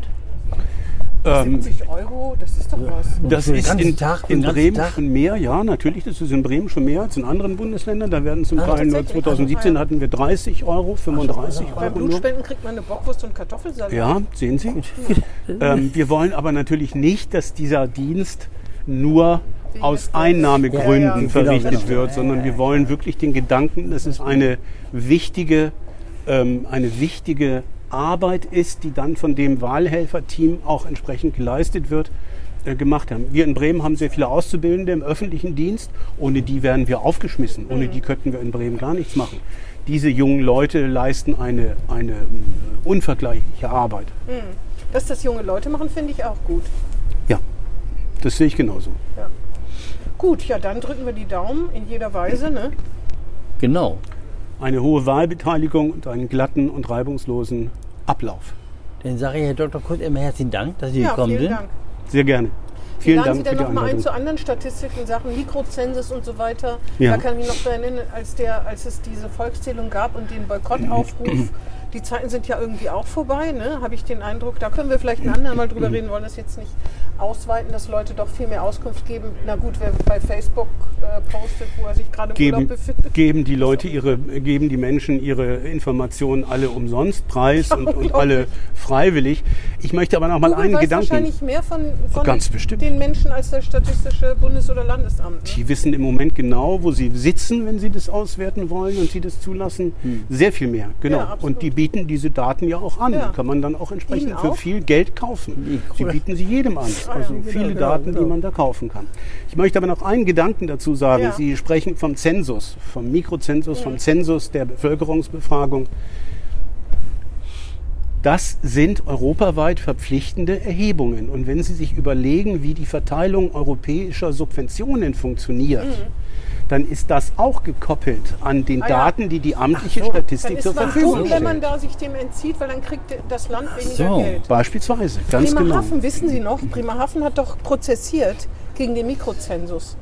Ähm, 70 Euro, das ist doch was. das ist ganzen in, Tag, in Bremen Tag? schon mehr, ja, natürlich, das ist in Bremen schon mehr als in anderen Bundesländern. Da werden zum Ah, Teil nur tatsächlich? 2017 hatten wir 30 Euro, 35 Bei Euro nur. Blutspenden kriegt man eine Bockwurst und Kartoffelsalat. Ja, sehen Sie. <laughs> ähm, wir wollen aber natürlich nicht, dass dieser Dienst nur aus. Einnahmegründen Ja, ja. verrichtet Genau, genau. wird, sondern wir wollen wirklich den Gedanken, dass es eine wichtige, ähm, eine wichtige Arbeit ist, die dann von dem Wahlhelferteam auch entsprechend geleistet wird, äh, gemacht haben. Wir in Bremen haben sehr viele Auszubildende im öffentlichen Dienst. Ohne die wären wir aufgeschmissen. Ohne die könnten wir in Bremen gar nichts machen. Diese jungen Leute leisten eine, eine äh, unvergleichliche Arbeit. Dass das junge Leute machen, finde ich auch gut. Ja, das sehe ich genauso. Gut, ja, dann drücken wir die Daumen in jeder Weise. Ne? Genau. Eine hohe Wahlbeteiligung und einen glatten und reibungslosen Ablauf. Dann sage ich Herr Dr. Kurz immer herzlichen Dank, dass Sie Ja, gekommen vielen sind. Dank. Sehr gerne. Vielen laden Sie Dank für denn die noch mal ein zu anderen Statistischen Sachen, Mikrozensus und so weiter? Ja. Da kann ich mich noch daran erinnern, als, der, als es diese Volkszählung gab und den Boykottaufruf. <clears throat> Die Zeiten sind ja irgendwie auch vorbei, ne? habe ich den Eindruck. Da können wir vielleicht ein andermal drüber reden, wollen das jetzt nicht ausweiten, dass Leute doch viel mehr Auskunft geben. Na gut, wer bei Facebook äh, postet, wo er sich gerade im Urlaub befindet. geben die Leute ihre, geben die Menschen ihre Informationen alle umsonst preis <laughs> und, und alle freiwillig. Ich möchte aber noch mal Google einen weiß Gedanken. wahrscheinlich mehr von, von Ganz bestimmt. den Menschen als das Statistische Bundes- oder Landesamt. Ne? Die wissen im Moment genau, wo sie sitzen, wenn sie das auswerten wollen und sie das zulassen. Sehr viel mehr, genau. Ja, und die bieten diese Daten ja auch an. Ja. Die kann man dann auch entsprechend für viel Geld kaufen. Sie bieten sie jedem an. Ah, ja, Also viele genau, Daten, die genau. man da kaufen kann. Ich möchte aber noch einen Gedanken dazu sagen. Ja. Sie sprechen vom Zensus, vom Mikrozensus, vom Zensus der Bevölkerungsbefragung. Das sind europaweit verpflichtende Erhebungen. Und wenn Sie sich überlegen, wie die Verteilung europäischer Subventionen funktioniert, dann ist das auch gekoppelt an den Mhm. Ah ja. Daten, die die amtliche Dann Statistik ist zur man Verfügung dumm, wenn man stellt. da sich dem entzieht, weil dann kriegt das Land weniger so. Geld. Beispielsweise, ganz genau. Bremerhaven, wissen Sie noch, Bremerhaven hat doch prozessiert gegen den Mikrozensus.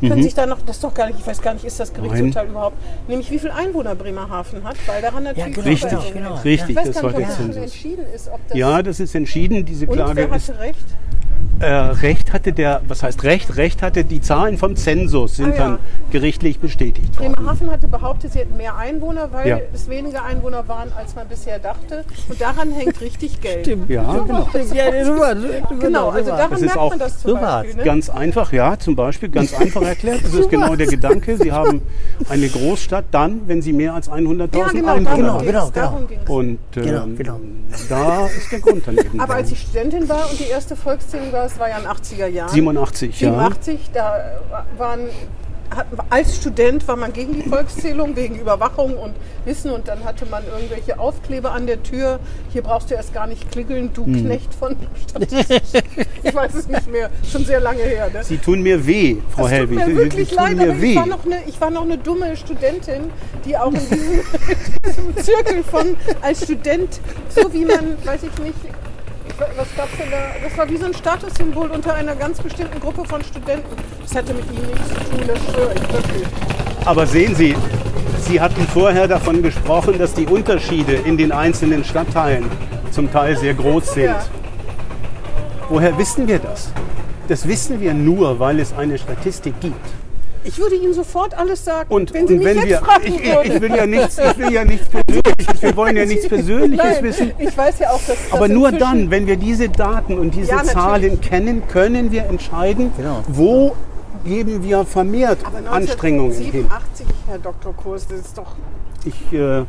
Mhm. Können sich da noch, das ist doch gar nicht, ich weiß gar nicht, ist das Gerichtsurteil überhaupt, nämlich wie viel Einwohner Bremerhaven hat, weil daran natürlich genau, Richtig, genau. richtig, Ich weiß das war der Zensus. entschieden ist, ob das Ja, das ist entschieden. Diese und Klage wer ist. hatte recht? Äh, Recht hatte der, was heißt Recht? Recht hatte die Zahlen vom Zensus sind Ah, ja. dann gerichtlich bestätigt worden. Bremerhaven hatte behauptet, sie hätten mehr Einwohner, weil Ja. es weniger Einwohner waren, als man bisher dachte. Und daran hängt richtig <laughs> Geld. Stimmt. Ja, genau. Ja, so, Genau, also daran Das ist merkt auch man das zum. Beispiel. Ne? Ganz einfach, ja, zum Beispiel, ganz <laughs> einfach erklärt. Das ist genau der Gedanke. Sie <laughs> haben eine Großstadt dann, wenn sie mehr als 100.000 Ja, genau, Einwohner darum Genau, genau, darum ging's. Und ähm, Genau, genau. da ist der Grund dann eben. Aber als ich Studentin war und die erste Volkszählung war, es war ja in den 80er Jahren. 87, ja. 87, da waren, als Student war man gegen die Volkszählung, wegen Überwachung und Wissen und dann hatte man irgendwelche Aufkleber an der Tür. Hier brauchst du erst gar nicht klingeln, du Hm. Knecht von Statistik. Ich weiß es nicht mehr, schon sehr lange her. Ne? Sie tun mir weh, Frau Das tut Helwig. mir wirklich Sie tun leid, mir weh. ich war, noch eine, ich war noch eine dumme Studentin, die auch in diesem, diesem <laughs> Zirkel von als Student, so wie man, weiß ich nicht, was gab's denn da? Das war wie so ein Statussymbol unter einer ganz bestimmten Gruppe von Studenten. Das hatte mit ihnen nichts zu tun, das schwöre ich wirklich. Aber sehen Sie, Sie hatten vorher davon gesprochen, dass die Unterschiede in den einzelnen Stadtteilen zum Teil sehr groß sind. Ja. Woher wissen wir das? Das wissen wir nur, weil es eine Statistik gibt. Ich würde Ihnen sofort alles sagen, Und, wenn Sie und mich wenn jetzt wir, fragen ich, ich, würden. ich will ja nichts, ich will ja nichts <laughs> Persönliches, wir wollen ja nichts Persönliches Nein, wissen. ich weiß ja auch, dass das Aber nur dann, wenn wir diese Daten und diese Ja. Zahlen kennen, können wir entscheiden, Genau. wo geben wir vermehrt Aber Anstrengungen hin. 1987, Herr Dr. Kurs, das ist doch Ich äh,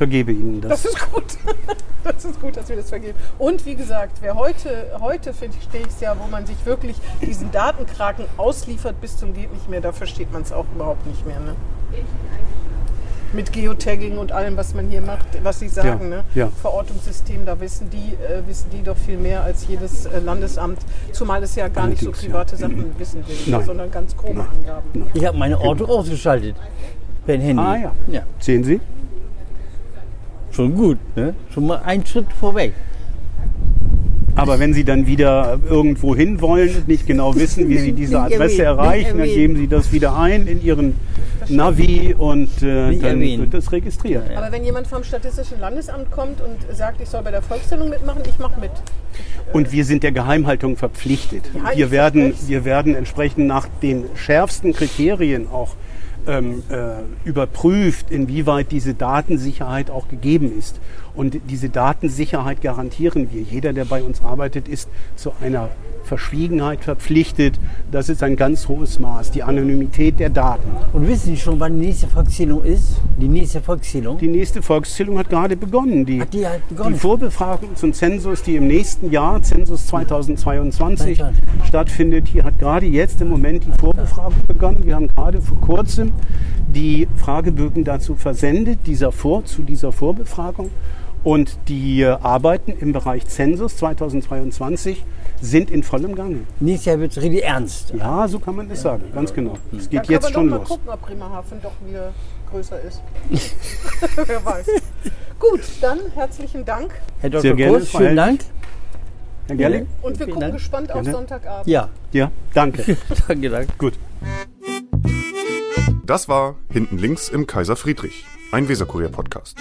vergebe Ihnen das. Das ist gut. <laughs> Das ist gut, dass wir das vergeben. Und wie gesagt, wer heute, heute finde ich, stehe ich es ja, wo man sich wirklich diesen Datenkraken ausliefert bis zum geht nicht mehr, da versteht man es auch überhaupt nicht mehr. Ne? Mit Geotagging und allem, was man hier macht, was Sie sagen, Ja, ne? ja. Verortungssystem, da wissen die, äh, wissen die doch viel mehr als jedes äh, Landesamt, zumal es ja gar nicht so Allerdings, ja. private Sachen wissen will, Nein. sondern ganz grobe Nein. Angaben. Ich habe meine Auto ausgeschaltet. Per Handy. Ah ja. ja. Sehen Sie? Schon gut. Ne? Schon mal einen Schritt vorweg. Aber wenn Sie dann wieder irgendwo hin wollen und nicht genau wissen, wie Sie <laughs> diese Adresse erreichen, dann geben Sie das wieder ein in Ihren Navi und äh, dann wird das registriert. Aber wenn jemand vom Statistischen Landesamt kommt und sagt, ich soll bei der Volkszählung mitmachen, ich mache mit. Und wir sind der Geheimhaltung verpflichtet. Ja, wir, werden, wir werden entsprechend nach den schärfsten Kriterien auch ähm, äh, überprüft, inwieweit diese Datensicherheit auch gegeben ist. Und diese Datensicherheit garantieren wir. Jeder, der bei uns arbeitet, ist zu einer Verschwiegenheit verpflichtet. Das ist ein ganz hohes Maß. Die Anonymität der Daten. Und wissen Sie schon, wann die nächste Volkszählung ist? Die nächste Volkszählung? Die nächste Volkszählung hat gerade begonnen. Die, Hat die halt begonnen? die Vorbefragung zum Zensus, die im nächsten Jahr, Zensus 2022, 22. stattfindet, hier hat gerade jetzt im Moment die Vorbefragung begonnen. Wir haben gerade vor kurzem die Fragebögen dazu versendet, dieser Vor, zu dieser Vorbefragung. Und die äh, Arbeiten im Bereich Zensus 2022 sind in vollem Gange. Nächstes Jahr wird es richtig ernst. Ja, so kann man das sagen, ganz genau. Es Dann geht kann jetzt man schon doch mal los. gucken, ob Bremerhaven doch wieder größer ist. <laughs> Wer weiß. Gut, dann herzlichen Dank. Herr Dr. Sehr gerne, Kurs, Frau vielen. Dank. Herr Gerling? Und wir gucken gespannt auf. Sonntagabend. Ja, Ja, danke. <laughs> danke, danke. Gut. Das war Hinten links im Kaiser Friedrich, ein Weserkurier-Podcast.